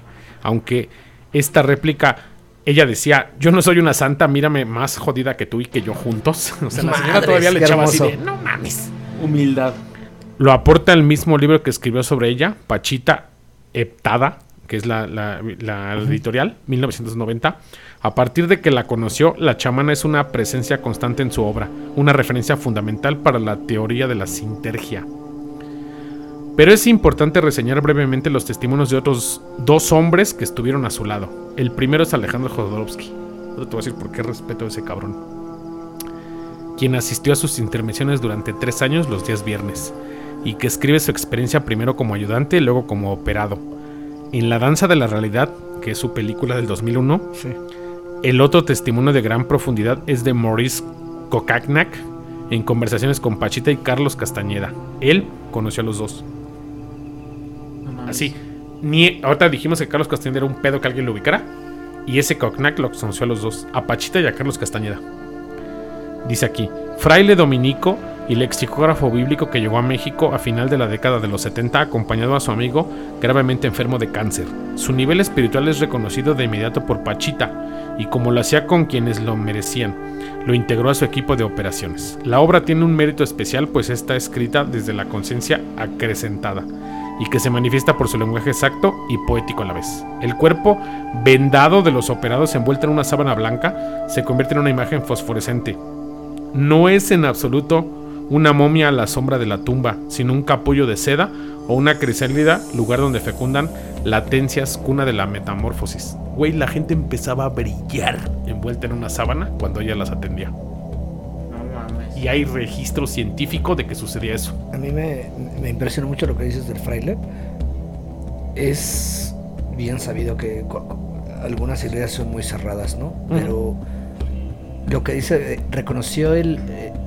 aunque esta réplica, ella decía, yo no soy una santa, mírame más jodida que tú y que yo juntos. O sea, la señora todavía le echaba así de, no mames. Humildad. Lo aporta el mismo libro que escribió sobre ella, Pachita Heptada, que es la, la- la editorial, 1990. A partir de que la conoció, la chamana es una presencia constante en su obra, una referencia fundamental para la teoría de la sintergia. Pero es importante reseñar brevemente los testimonios de otros dos hombres que estuvieron a su lado. El primero es Alejandro Jodorowsky. Ahora te voy a decir por qué respeto a ese cabrón. Quien asistió a sus intervenciones durante tres años los días viernes y que escribe su experiencia primero como ayudante y luego como operado. En La Danza de la Realidad, que es su película del 2001, Sí. el otro testimonio de gran profundidad es de Maurice Kokaknak en conversaciones con Pachita y Carlos Castañeda. Él conoció a los dos. No. Así. Ni, ahorita dijimos que Carlos Castañeda era un pedo que alguien lo ubicara. y ese Cognac lo conoció a los dos, a Pachita y a Carlos Castañeda. Dice aquí, fraile dominico y lexicógrafo bíblico que llegó a México a final de la década de los 70 acompañado a su amigo gravemente enfermo de cáncer. Su nivel espiritual es reconocido de inmediato por Pachita y como lo hacía con quienes lo merecían, lo integró a su equipo de operaciones. La obra tiene un mérito especial pues está escrita desde la conciencia acrecentada y que se manifiesta por su lenguaje exacto y poético a la vez. El cuerpo vendado de los operados envuelto en una sábana blanca se convierte en una imagen fosforescente. No es en absoluto una momia a la sombra de la tumba, sino un capullo de seda o una crisálida, lugar donde fecundan latencias, cuna de la metamorfosis. Güey, la gente empezaba a brillar envuelta en una sábana cuando ella las atendía. Y hay registro científico de que sucedía eso. A mí me, me impresiona mucho lo que dices del fraile. Es bien sabido que algunas ideas son muy cerradas, ¿no? Pero lo que dice, reconoció el,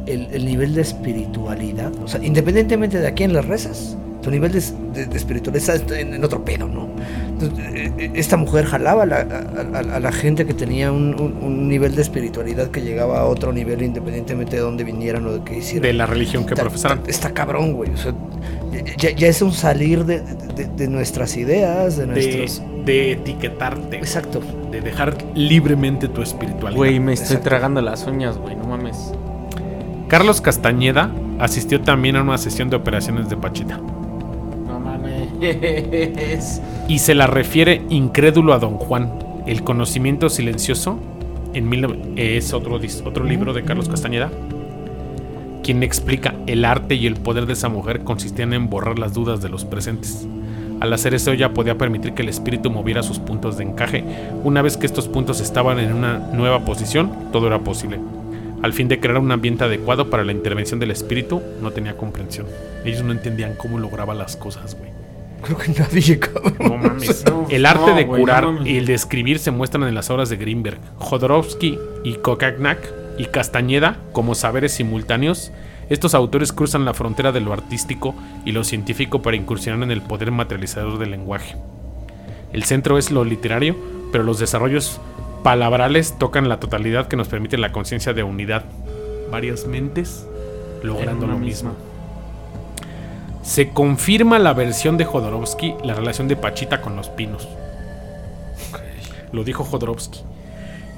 el, nivel de espiritualidad. O sea, independientemente de a quién le rezas, tu nivel de, espiritualidad está en, otro pedo, ¿no? Eh, eh, esta mujer jalaba a la, gente que tenía un, nivel de espiritualidad que llegaba a otro nivel independientemente de dónde vinieran o de qué hicieran. De la religión que profesaran. Está, cabrón, güey. O sea, ya, es un salir de, nuestras ideas, de nuestros... De, etiquetarte. Exacto. De dejar libremente tu espiritualidad. Güey, me estoy tragando las uñas, güey, no mames. Carlos Castañeda asistió también a una sesión de operaciones de Pachita. No mames. Y se la refiere incrédulo a Don Juan. El conocimiento silencioso en es otro, otro libro de Carlos Castañeda, quien explica el arte y el poder de esa mujer consistían en borrar las dudas de los presentes. Al hacer eso ella podía permitir que el espíritu moviera sus puntos de encaje. Una vez que estos puntos estaban en una nueva posición, todo era posible al fin de crear un ambiente adecuado para la intervención del espíritu, no tenía comprensión. Ellos no entendían cómo lograba las cosas, güey. Creo que nadie, cabrón. No mames. el arte de curar y el de escribir se muestran en las obras de Greenberg. Jodorowsky y Kokagnak y Castañeda, como saberes simultáneos, estos autores cruzan la frontera de lo artístico y lo científico para incursionar en el poder materializador del lenguaje. El centro es lo literario, pero los desarrollos palabrales tocan la totalidad que nos permite la conciencia de unidad. Varias mentes logrando lo mismo. Se confirma la versión de Jodorowsky, la relación de Pachita con los pinos. Lo dijo Jodorowsky.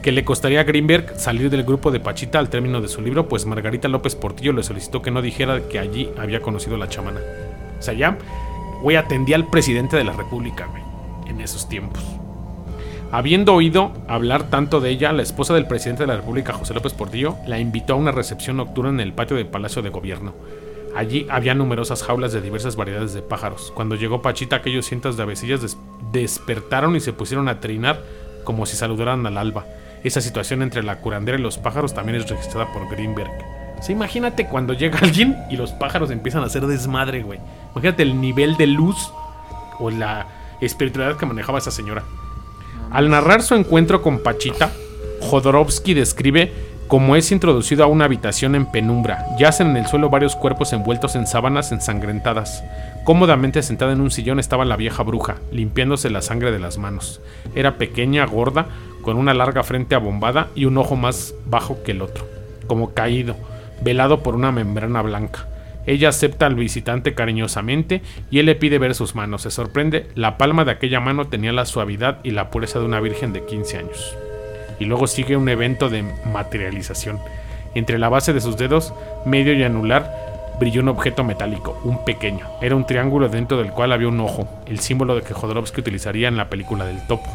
Que le costaría a Greenberg salir del grupo de Pachita al término de su libro, pues Margarita López Portillo le solicitó que no dijera que allí había conocido a la chamana. O sea, ya, güey, atendía al presidente de la República, güey, en esos tiempos. Habiendo oído hablar tanto de ella, la esposa del presidente de la República, José López Portillo, la invitó a una recepción nocturna en el patio del Palacio de Gobierno. Allí había numerosas jaulas de diversas variedades de pájaros. Cuando llegó Pachita, aquellos cientos de avecillas despertaron y se pusieron a trinar como si saludaran al alba. Esa situación entre la curandera y los pájaros también es registrada por Greenberg. O imagínate cuando llega alguien y los pájaros empiezan a hacer desmadre, güey. Imagínate el nivel de luz o la espiritualidad que manejaba esa señora. Al narrar su encuentro con Pachita, Jodorowsky describe cómo es introducido a una habitación en penumbra. Yacen en el suelo varios cuerpos envueltos en sábanas ensangrentadas. Cómodamente sentada en un sillón estaba la vieja bruja, limpiándose la sangre de las manos. Era pequeña, gorda, con una larga frente abombada y un ojo más bajo que el otro, como caído, velado por una membrana blanca. Ella acepta al visitante cariñosamente y él le pide ver sus manos. Se sorprende, la palma de aquella mano tenía la suavidad y la pureza de una virgen de 15 años. Y luego sigue un evento de materialización. Entre la base de sus dedos, medio y anular, brilló un objeto metálico, un pequeño. Era un triángulo dentro del cual había un ojo, el símbolo de que Jodorowsky utilizaría en la película del topo.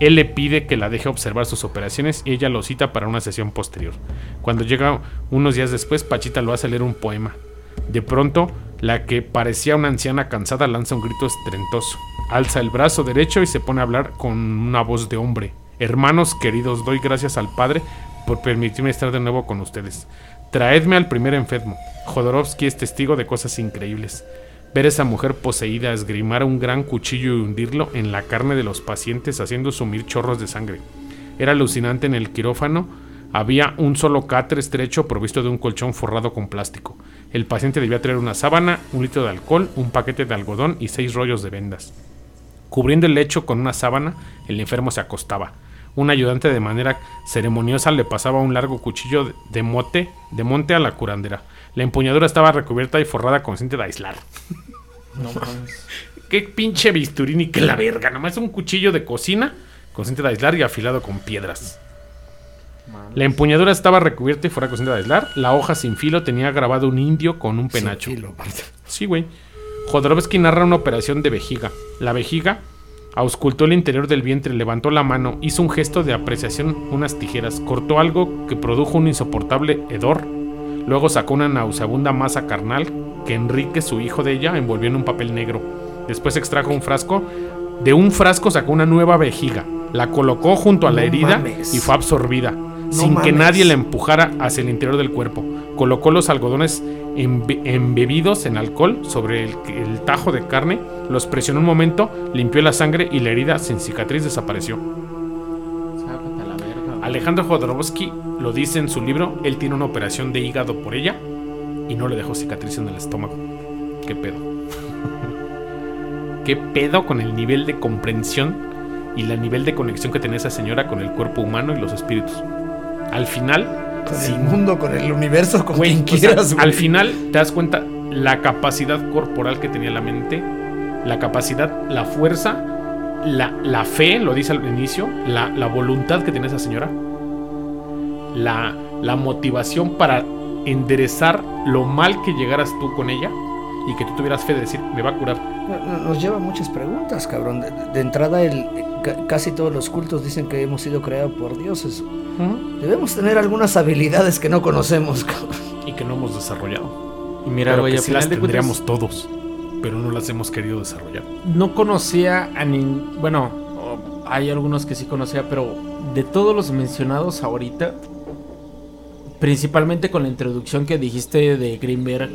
Él le pide que la deje observar sus operaciones y ella lo cita para una sesión posterior. Cuando llega unos días después, Pachita lo hace leer un poema. De pronto, la que parecía una anciana cansada lanza un grito estrentoso. Alza el brazo derecho y se pone a hablar con una voz de hombre. Hermanos queridos, doy gracias al Padre por permitirme estar de nuevo con ustedes. Traedme al primer enfermo. Jodorowsky es testigo de cosas increíbles. Ver a esa mujer poseída esgrimar un gran cuchillo y hundirlo en la carne de los pacientes haciendo sumir chorros de sangre. Era alucinante en el quirófano había un solo cáter estrecho provisto de un colchón forrado con plástico. El paciente debía traer una sábana, un litro de alcohol, un paquete de algodón y seis rollos de vendas. Cubriendo el lecho con una sábana, el enfermo se acostaba. Un ayudante de manera ceremoniosa le pasaba un largo cuchillo de mote, de monte a la curandera. La empuñadura estaba recubierta y forrada con cinta de aislar. No mames. Qué pinche bisturí ni que la verga. Nomás un cuchillo de cocina con cinta de aislar y afilado con piedras. La empuñadura estaba recubierta y fuera con cinta de aislar. La hoja sin filo tenía grabado un indio con un penacho. Sin filo, aparte. Sí, güey. Jodorowsky narra una operación de vejiga. La vejiga auscultó el interior del vientre, levantó la mano, hizo un gesto de apreciación, unas tijeras, cortó algo que produjo un insoportable hedor. Luego sacó una nauseabunda masa carnal que Enrique, su hijo de ella, envolvió en un papel negro. Después extrajo un frasco. De un frasco sacó una nueva vejiga. La colocó junto a la No herida mames. y fue absorbida, sin que nadie la empujara hacia el interior del cuerpo. Colocó los algodones embe- embebidos en alcohol sobre el, el tajo de carne, los presionó un momento, limpió la sangre y la herida sin cicatriz desapareció. Alejandro Jodorowsky lo dice en su libro, él tiene una operación de hígado por ella y no le dejó cicatriz en el estómago. ¿Qué pedo? ¿Qué pedo con el nivel de comprensión y el nivel de conexión que tenía esa señora con el cuerpo humano y los espíritus? Al final, Con sin el mundo, con el universo, con Güey, quien sea, quieras, güey. al final te das cuenta la capacidad corporal que tenía la mente, la capacidad, la fuerza, la, la fe, lo dice al inicio, la, la voluntad que tenía esa señora, la, la motivación para enderezar lo mal que llegaras tú con ella y que tú tuvieras fe de decir, me va a curar. No- no- Nos lleva muchas preguntas, cabrón. De, de entrada, el, ca- casi todos los cultos dicen que hemos sido creados por dioses. Debemos tener algunas habilidades que no conocemos, cabrón. Y que no hemos desarrollado. Y mira, Pero que sí las cuentas, tendríamos todos, pero no las hemos querido desarrollar. no conocía a ningún. Bueno, hay algunos que sí conocía, pero de todos los mencionados ahorita, principalmente con la introducción que dijiste de Greenberg,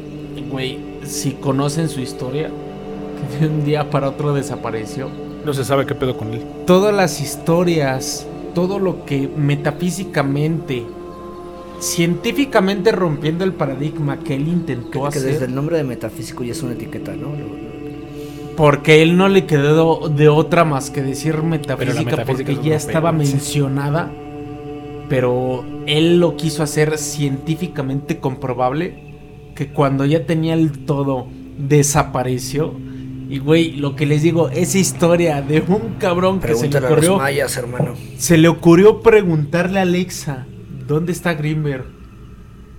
güey, si conocen su historia, que de un día para otro desapareció. No se sabe qué pedo con él. Todas las historias, todo lo que metafísicamente, científicamente rompiendo el paradigma que él intentó Que hacer. desde el nombre de metafísico ya es una etiqueta, ¿no? Porque él no le quedó de otra más que decir metafísica, metafísica porque ya estaba mencionada. Pero él lo quiso hacer científicamente comprobable. Que cuando ya tenía el todo, desapareció. Y güey, lo que les digo, esa historia de un cabrón que se le Pregúntale a los ocurrió. mayas, hermano. Se le ocurrió preguntarle a Alexa, ¿dónde está Grimberg?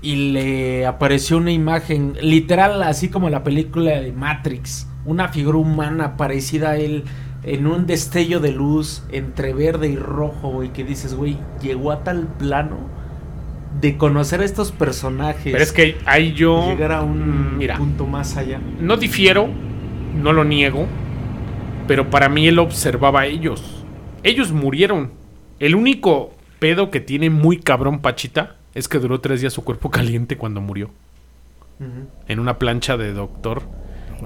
Y le apareció una imagen, literal, así como la película de Matrix. Una figura humana parecida a él en un destello de luz entre verde y rojo, güey, que dices, güey, llegó a tal plano de conocer a estos personajes. Pero es que ahí yo. llegar a un Mira, punto más allá. no difiero, no lo niego, pero para mí él observaba a ellos. Ellos murieron. El único pedo que tiene muy cabrón Pachita es que duró tres días su cuerpo caliente cuando murió. En una plancha de doctor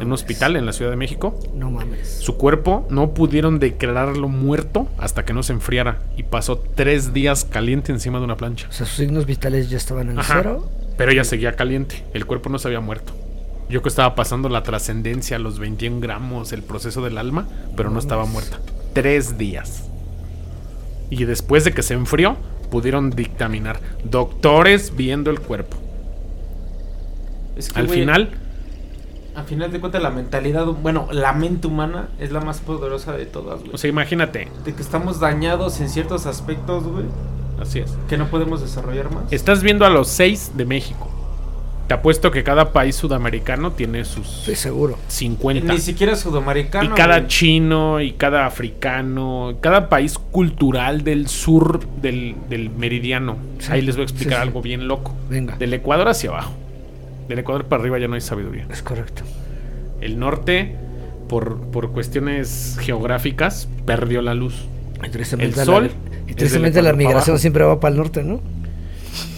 en un hospital en la Ciudad de México. No mames. Su cuerpo no pudieron declararlo muerto hasta que no se enfriara y pasó tres días caliente encima de una plancha. O sea, sus signos vitales ya estaban en Ajá. cero. Pero ella seguía caliente. El cuerpo no se había muerto. Yo que estaba pasando la trascendencia, los 21 gramos, el proceso del alma, pero no estaba muerta. Tres días. Y después de que se enfrió, pudieron dictaminar. Doctores viendo el cuerpo. Es que, Al final, A final de cuentas, la mentalidad, bueno, la mente humana es la más poderosa de todas, güey. o sea, imagínate. de que estamos dañados en ciertos aspectos, güey, Así es. que no podemos desarrollar más. Estás viendo a los seis de México. Te apuesto que cada país sudamericano tiene sus Estoy seguro. 50. Ni siquiera Y sudamericano. cada güey. chino y cada africano, cada país cultural del sur del, del meridiano. Sí, Ahí les voy a explicar sí, sí. algo bien loco. Venga. Del Ecuador hacia abajo. Del Ecuador para arriba ya no hay sabiduría. Es correcto. El norte, por, por cuestiones geográficas, perdió la luz. El la- sol y es tristemente la migración siempre va para el norte, ¿no?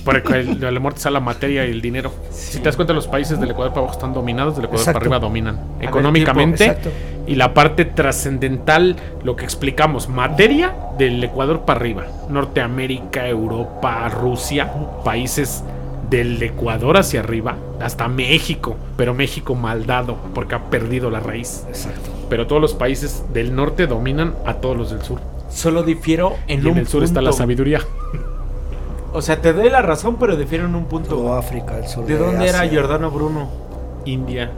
Porque el- de la muerte está la materia y el dinero. Si te das cuenta, los países del Ecuador para abajo están dominados, del Ecuador Exacto. para arriba dominan. Económicamente. Y la parte trascendental, lo que explicamos, materia del Ecuador para arriba. Norteamérica, Europa, Rusia, países del Ecuador hacia arriba hasta México, pero México maldado porque ha perdido la raíz. Exacto. Pero todos los países del norte dominan a todos los del sur. Solo difiero en Y un en el sur está la sabiduría. O sea, te doy la razón, pero difiero en un punto. Todo África, el sur ¿De dónde era. Giordano Bruno? India,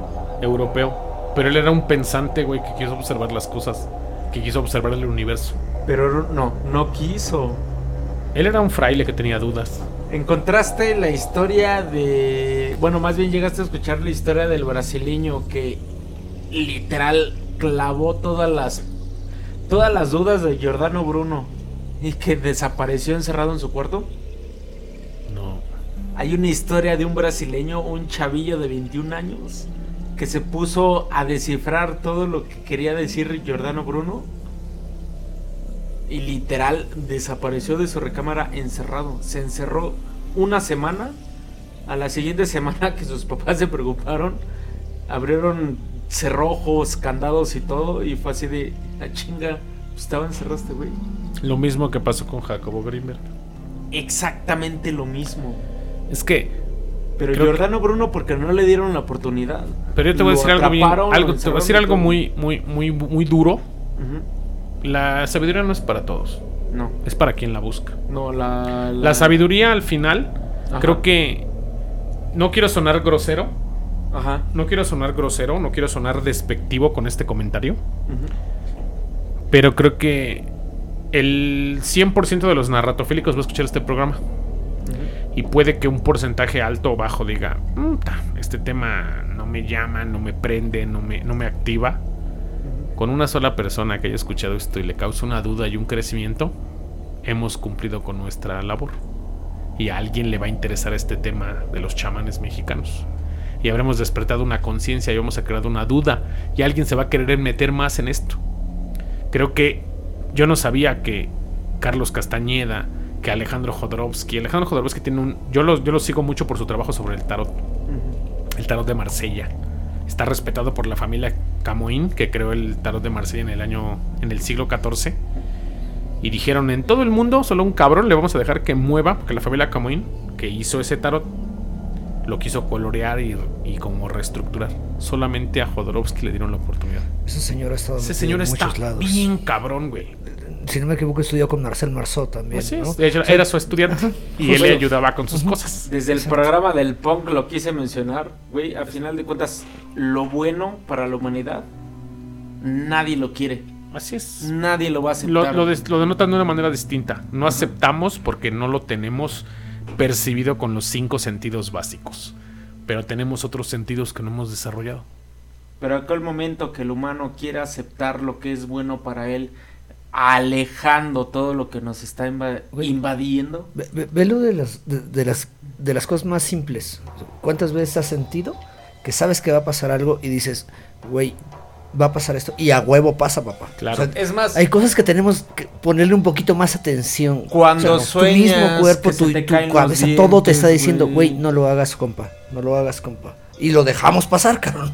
europeo. Pero él era un pensante, güey, que quiso observar las cosas, que quiso observar el universo. Pero no, no quiso. Él era un fraile que tenía dudas. Encontraste la historia de. Bueno, más bien llegaste a escuchar la historia del brasileño que literal clavó todas las. Todas las dudas de Giordano Bruno y que desapareció encerrado en su cuarto. No. Hay una historia de un brasileño, un chavillo de 21 años, que se puso a descifrar todo lo que quería decir Giordano Bruno. Y literal desapareció de su recámara encerrado. Se encerró una semana. A la siguiente semana que sus papás se preocuparon, abrieron cerrojos, candados y todo. Y fue así de, la chinga, pues, estaba encerrado este güey. Lo mismo que pasó con Jacobo Grimberg. Exactamente lo mismo. Es que, Pero Creo que- Giordano Bruno porque no le dieron la oportunidad. pero yo te voy a decir algo bien, algo, te voy a decir algo muy, muy, muy, muy duro. todo. La sabiduría no es para todos, No, es para quien la busca. no, la... La sabiduría al final, Ajá. creo que no quiero sonar grosero, Ajá. no quiero sonar grosero, no quiero sonar despectivo con este comentario, ujú. pero creo que el 100% de los narratofílicos va a escuchar este programa. Y puede que un porcentaje alto o bajo diga, "Mm, este tema no me llama, no me prende, no me, no me activa. Con una sola persona que haya escuchado esto y le causa una duda y un crecimiento, hemos cumplido con nuestra labor. Y a alguien le va a interesar este tema de los chamanes mexicanos. Y habremos despertado una conciencia y hemos creado una duda. Y alguien se va a querer meter más en esto. Creo que yo no sabía que Carlos Castañeda, que Alejandro Jodorowsky, Alejandro Jodorowsky tiene un... Yo lo, yo lo sigo mucho por su trabajo sobre el tarot, el tarot de Marsella. Está respetado por la familia Camoín, que creó el tarot de Marsella en el año, en el siglo XIV. Y dijeron, en todo el mundo, solo un cabrón le vamos a dejar que mueva, porque la familia Camoín, que hizo ese tarot, lo quiso colorear y, y como reestructurar. Solamente a Jodorowsky le dieron la oportunidad. Ese señor ha estado Ese señor en está lados. bien cabrón, güey. Si no me equivoco, estudió con Marcel Marceau también. Así es. ¿no? De hecho, O sea, era su estudiante y él le ayudaba con sus cosas. Desde el programa del punk lo quise mencionar, güey. A final de cuentas, lo bueno para la humanidad, nadie lo quiere. Así es. Nadie lo va a Lo, aceptar. lo, des- lo denotan de una manera distinta. No aceptamos porque no lo tenemos percibido con los cinco sentidos básicos. Pero tenemos otros sentidos que no hemos desarrollado. Pero acá el momento que el humano quiera aceptar lo que es bueno para él, alejando todo lo que nos está Güey. invadiendo. Ve, ve- velo de las, de, de las, de las cosas más simples. ¿Cuántas veces has sentido que sabes que va a pasar algo y dices, güey, va a pasar esto? Y a huevo pasa, papá. Claro. O sea, Es más, hay cosas que tenemos que ponerle un poquito más atención. Cuando tu sueñas mismo cuerpo, que se tu, tu cabeza, todo te está diciendo, güey, no lo hagas, compa. No lo hagas, compa. Y lo dejamos pasar, cabrón.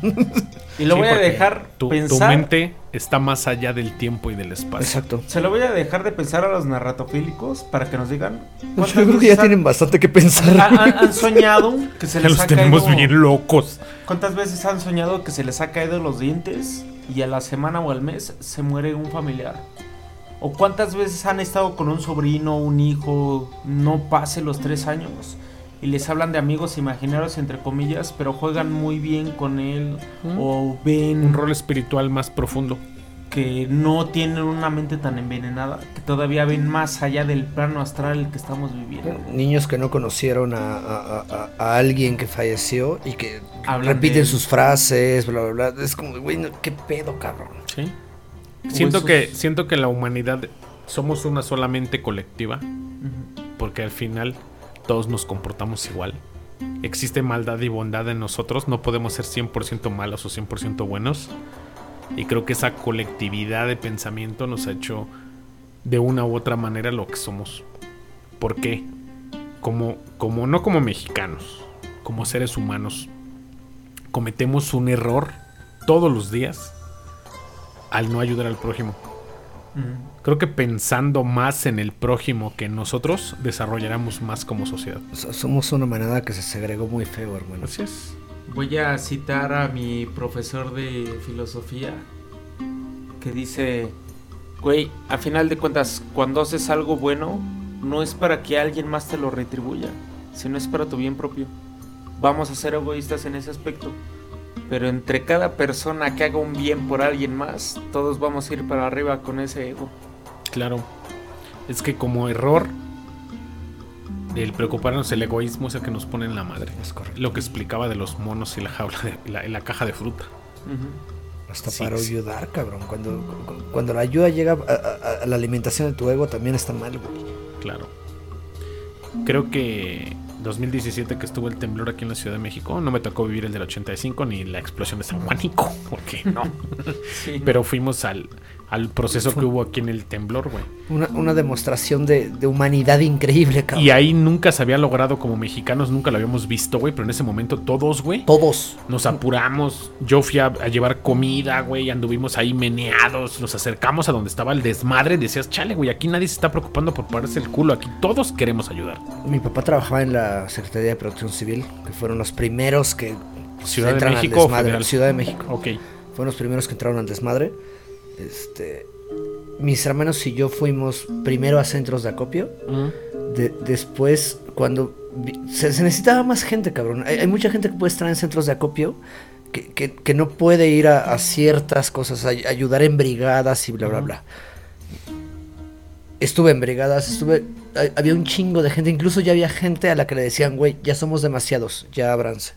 y lo Sí, voy a dejar Tu, tu pensar. mente está más allá del tiempo y del espacio. Exacto. Se lo voy a dejar de pensar a los narratofílicos para que nos digan. Yo ¿cuántas creo que ya han- tienen bastante que pensar. han, soñado que se les los ha tenemos caído- bien locos. ¿Cuántas veces han soñado que se les ha caído los dientes y a la semana o al mes se muere un familiar? ¿O cuántas veces han estado con un sobrino, un hijo, no pase los tres años y les hablan de amigos imaginarios entre comillas, pero juegan muy bien con él Mm. o ven Un rol espiritual más profundo. que no tienen una mente tan envenenada, que todavía ven más allá del plano astral que estamos viviendo? Niños que no conocieron a, a- a- a alguien que falleció y que Hablan repiten sus frases, bla, bla, bla. Es como, güey, ¿qué pedo, cabrón? Sí. Siento esos- que, siento que la humanidad somos una sola mente colectiva. Porque al final todos nos comportamos igual. Existe maldad y bondad en nosotros, no podemos ser 100% malos o 100% buenos. Y creo que esa colectividad de pensamiento nos ha hecho de una u otra manera lo que somos. ¿Por qué? Como, como no como mexicanos, como seres humanos, cometemos un error todos los días al no ayudar al prójimo. Creo que pensando más en el prójimo que en nosotros, desarrolláramos más como sociedad. So- Somos una manada que se segregó muy feo, hermano. Así es. Voy a citar a mi profesor de filosofía que dice, güey, a final de cuentas, cuando haces algo bueno, no es para que alguien más te lo retribuya, sino es para tu bien propio. Vamos a ser egoístas en ese aspecto. Pero entre cada persona que haga un bien por alguien más, todos vamos a ir para arriba con ese ego. Claro. Es que como error, el preocuparnos el egoísmo es el que nos pone en la madre. Es correcto. Lo que explicaba de los monos y la jaula de la, la caja de fruta. Hasta Sí, para sí. ayudar, cabrón. Cuando, cu- cuando la ayuda llega a, a- a la alimentación de tu ego, también está mal, güey. Claro. Creo que 2017 que estuvo el temblor aquí en la Ciudad de México, no me tocó vivir el del 85 ni la explosión de San Juanico, porque no. Sí. Pero fuimos al, al proceso que hubo aquí en el temblor, güey. Una, una demostración de, de humanidad increíble, cabrón. Y ahí nunca se había logrado como mexicanos, nunca lo habíamos visto, güey, pero en ese momento todos, güey, Todos. nos apuramos. Yo fui a, a llevar comida, güey, anduvimos ahí meneados, nos acercamos a donde estaba el desmadre, decías, chale, güey, aquí nadie se está preocupando por pararse el culo, aquí todos queremos ayudar. Mi papá trabajaba en la Secretaría de Protección Civil, que fueron los primeros que Ciudad de al México desmadre. Ciudad de México. Ok. Fueron los primeros que entraron al desmadre. Este, mis hermanos y yo fuimos primero a centros de acopio. De- después, cuando se, se necesitaba más gente, cabrón. Hay, hay mucha gente que puede estar en centros de acopio que, que- que no puede ir a, a ciertas cosas, a, ayudar en brigadas y bla, bla, bla. Estuve en brigadas, estuve. Había un chingo de gente, incluso ya había gente a la que le decían, güey, ya somos demasiados, ya abranse.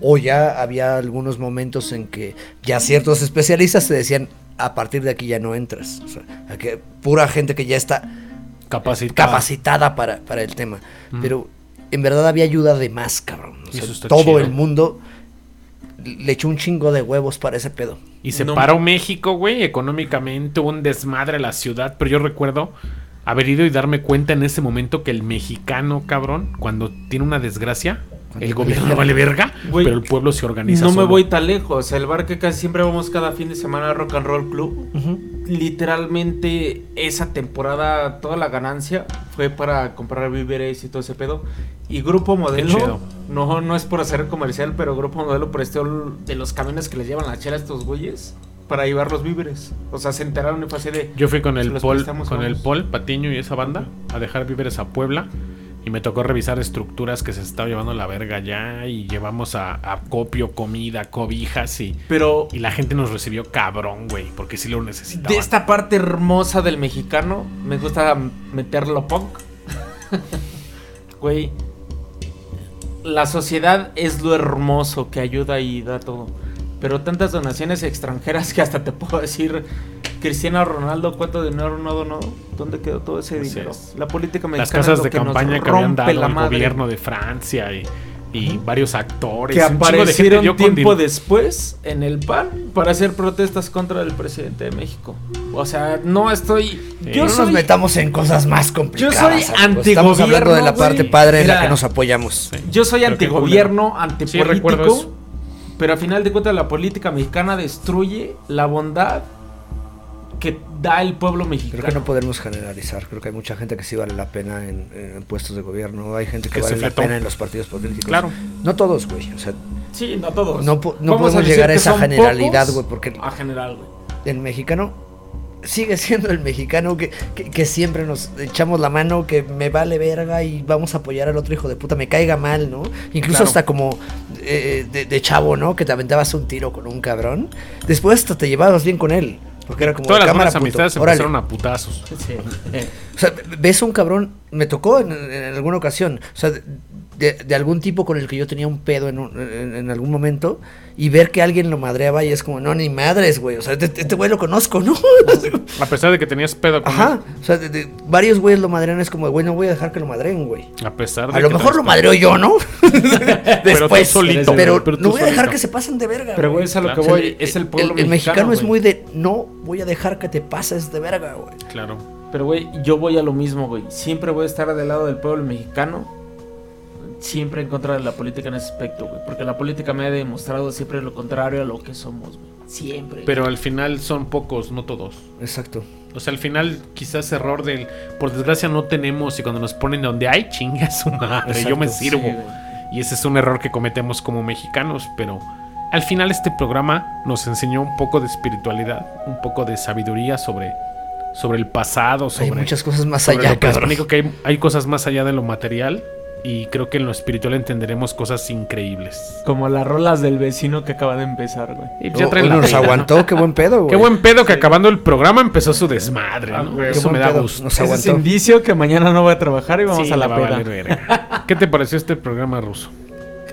O ya había algunos momentos en que ya ciertos especialistas te decían, a partir de aquí ya no entras. O sea, que pura gente que ya está Capacitada. capacitada para, para el tema. Pero en verdad había ayuda de más, cabrón. O sea, todo chido. el mundo le echó un chingo de huevos para ese pedo. Y se No. paró México, güey, económicamente, hubo un desmadre a la ciudad, pero yo recuerdo haber ido y darme cuenta en ese momento que el mexicano, cabrón, cuando tiene una desgracia, el gobierno vale verga, pero el pueblo se organiza No me voy tan lejos. El bar que casi siempre vamos cada fin de semana a Rock and Roll Club. Literalmente esa temporada toda la ganancia fue para comprar víveres y todo ese pedo. Y Grupo. Modelo, no, no es por hacer comercial, pero Grupo Modelo prestó de los camiones que les llevan la chela a estos güeyes para llevar los víveres. O sea, se enteraron y fue así de... Yo fui con el prestamos, con el. Paul Patiño y esa banda a dejar víveres a Puebla. Y me tocó revisar estructuras que se estaba llevando la verga ya. Y llevamos a, a copio, comida, cobijas y, Pero y la gente nos recibió cabrón, güey. Porque sí lo necesitaba. de esta parte hermosa del mexicano, me gusta meterlo punk. Güey, la sociedad es lo hermoso que ayuda y da todo. Pero tantas donaciones extranjeras que hasta te puedo decir, Cristiano Ronaldo, ¿cuánto dinero no donó? ¿Dónde quedó todo ese dinero? es. La política Las mexicana casas es lo de que nos campaña que habían dado la el madre. gobierno de Francia y, y varios actores. que un chingo de gente aparecieron con tiempo después en el PAN para hacer protestas contra el presidente de México. O sea, no estoy... Sí. Yo no soy nos metamos en cosas más complicadas. soy amigos. antigobierno, Estamos hablando de la parte padre en la que nos apoyamos. Sí. Yo soy antigobierno, Sí, antipolítico, eso. pero a final de cuentas la política mexicana destruye la bondad que da el pueblo Creo mexicano. que no podemos generalizar. Creo que hay mucha gente que sí vale la pena en, en puestos de gobierno. Hay gente que, Que se vale la pena en los partidos políticos. Claro. No todos, güey. O sea, Sí, no todos. No podemos llegar a esa generalidad, güey, porque- A general, güey. el mexicano sigue siendo el mexicano que, que- que siempre nos echamos la mano, que me vale verga y vamos a apoyar al otro hijo de puta, me caiga mal, ¿no? Incluso Claro. hasta como eh, de, de chavo, ¿no? Que te aventabas un tiro con un cabrón. Después hasta te llevabas bien con él. Porque era como Todas las cámara, buenas amistades órale". empezaron a putazos. Sí. Eh, O sea, ves a un cabrón, me tocó en, en alguna ocasión, o sea, de, de algún tipo con el que yo tenía un pedo en, un- en- en algún momento, y ver que alguien lo madreaba y es como, no, ni madres, güey, o sea, este este güey lo conozco, ¿no? A pesar de que tenías pedo con Ajá, o sea, de- de- varios güeyes lo madrean, es como, güey, no voy a dejar que lo madreen, güey. A pesar de A lo que mejor lo madreo yo, ¿no? Pero tú solito, pero pero tú no voy a dejar que se pasen de verga. Pero, güey, es a lo Claro. que O sea, voy. Es el pueblo el mexicano es güey. muy de, no voy a dejar que te pases de verga, güey. Claro. Pero, güey, yo voy a lo mismo, güey. Siempre voy a estar del lado del pueblo mexicano. Siempre en contra de la política en ese aspecto, güey. Porque la política me ha demostrado siempre lo contrario a lo que somos, güey. Siempre. Pero al final son pocos, no todos. Exacto. O sea, al final, quizás error del. Por desgracia, no tenemos. Y cuando nos ponen donde hay, chinga su madre. yo me sirvo. sí, y ese es un error que cometemos como mexicanos. Pero al final, este programa nos enseñó un poco de espiritualidad, un poco de sabiduría sobre, sobre el pasado, sobre. Hay muchas cosas más allá, lo cabrón. prehispánico, que hay, hay cosas más allá de lo material. Y creo que en lo espiritual entenderemos cosas increíbles. Como las rolas del vecino que acaba de empezar, güey. Y ya Oh, traen hoy la nos pena, ¿no? aguantó, qué buen pedo, güey. Qué buen pedo que acabando el programa empezó su desmadre, Ah, ¿no? Eso me da pedo. gusto. Nos Ese es aguantó. indicio que mañana no voy a trabajar y vamos Sí, a la peda. valer. ¿Qué te pareció este programa ruso?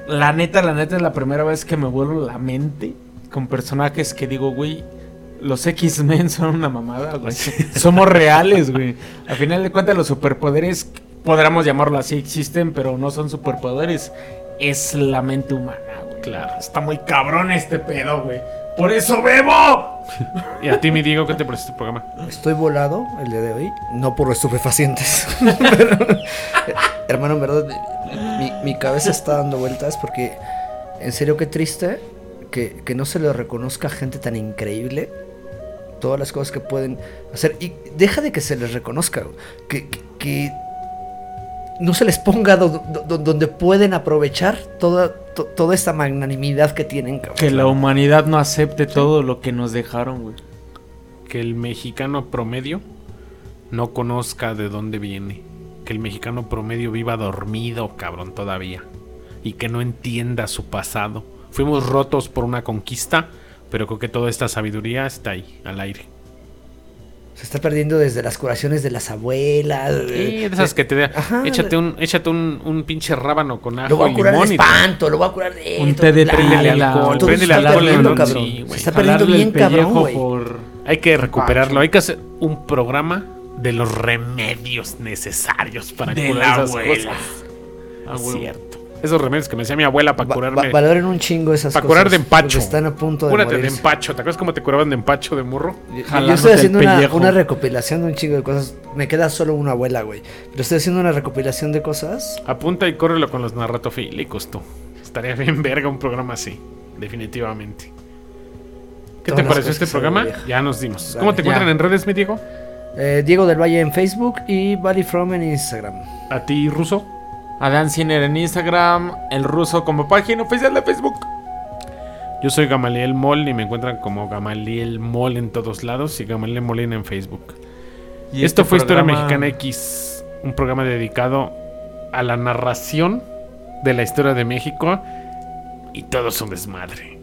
La neta, la neta es la primera vez que me vuelvo la mente con personajes que digo, güey, los X-Men son una mamada, güey. Somos reales, güey. Al final de cuentas, los superpoderes, podríamos llamarlo así, existen, pero no son superpoderes. Es la mente humana, güey. Claro. Está muy cabrón este pedo, güey. ¡Por eso bebo! ¿Y a ti, mi Diego, qué te pareció este programa? Estoy volado el día de hoy, no por estupefacientes. Pero, hermano, en verdad, mi, mi cabeza está dando vueltas porque, en serio, qué triste que, que no se le reconozca a gente tan increíble todas las cosas que pueden hacer. Y deja de que se les reconozca, que, que, que no se les ponga do- do- donde pueden aprovechar toda, to- toda esta magnanimidad que tienen, cabrón. Que la humanidad no acepte todo lo que nos dejaron, güey. Que el mexicano promedio no conozca de dónde viene. Que el mexicano promedio viva dormido, cabrón, todavía. Y que no entienda su pasado. Fuimos rotos por una conquista, pero creo que toda esta sabiduría está ahí, al aire. Se está perdiendo desde las curaciones de las abuelas. Sí, de esas que te da. Ajá. échate un, échate un, un pinche rábano con ajo Lo voy y a curar de espanto, lo voy a curar de Un té de bla, alcohol, está alcohol, cabrón. Sí, se está perdiendo bien cabrón, güey. por... Hay que recuperarlo. Hay que hacer un programa de los remedios necesarios para De curar la esas abuela. cosas. Ah, Es cierto. Esos remedios que me decía mi abuela para Va- curarme. va- valoren un chingo esas para cosas. curar de empacho. Están a punto de Cúrate de empacho. ¿Te acuerdas cómo te curaban de empacho de morro? Yo- Yo Jalándote estoy haciendo una, recopilación de un chingo de cosas. Me queda solo una abuela, güey. Pero estoy haciendo una recopilación de cosas. Apunta y córrelo con los narratofílicos, tú. Estaría bien verga un programa así. Definitivamente. ¿Qué Todas te pareció este programa? Ya nos dimos. Vale, ¿Cómo te ya. encuentran en redes, mi Diego? Eh, Diego del Valle en Facebook y Valley From en Instagram. ¿A ti, Ruso? Adán Ciner en Instagram, el ruso como página oficial de Facebook. Yo soy Gamaliel Mol y me encuentran como Gamaliel Mol en todos lados y Gamaliel Molina en Facebook. Y Esto este fue Historia Mexicana X, un programa dedicado a la narración de la historia de México y todo es un desmadre.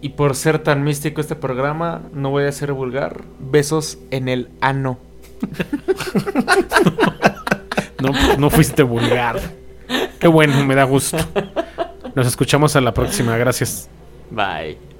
Y por ser tan místico este programa, no voy a ser vulgar. Besos en el ano. No, no fuiste vulgar. Qué bueno, me da gusto. Nos escuchamos a la próxima, gracias. Bye.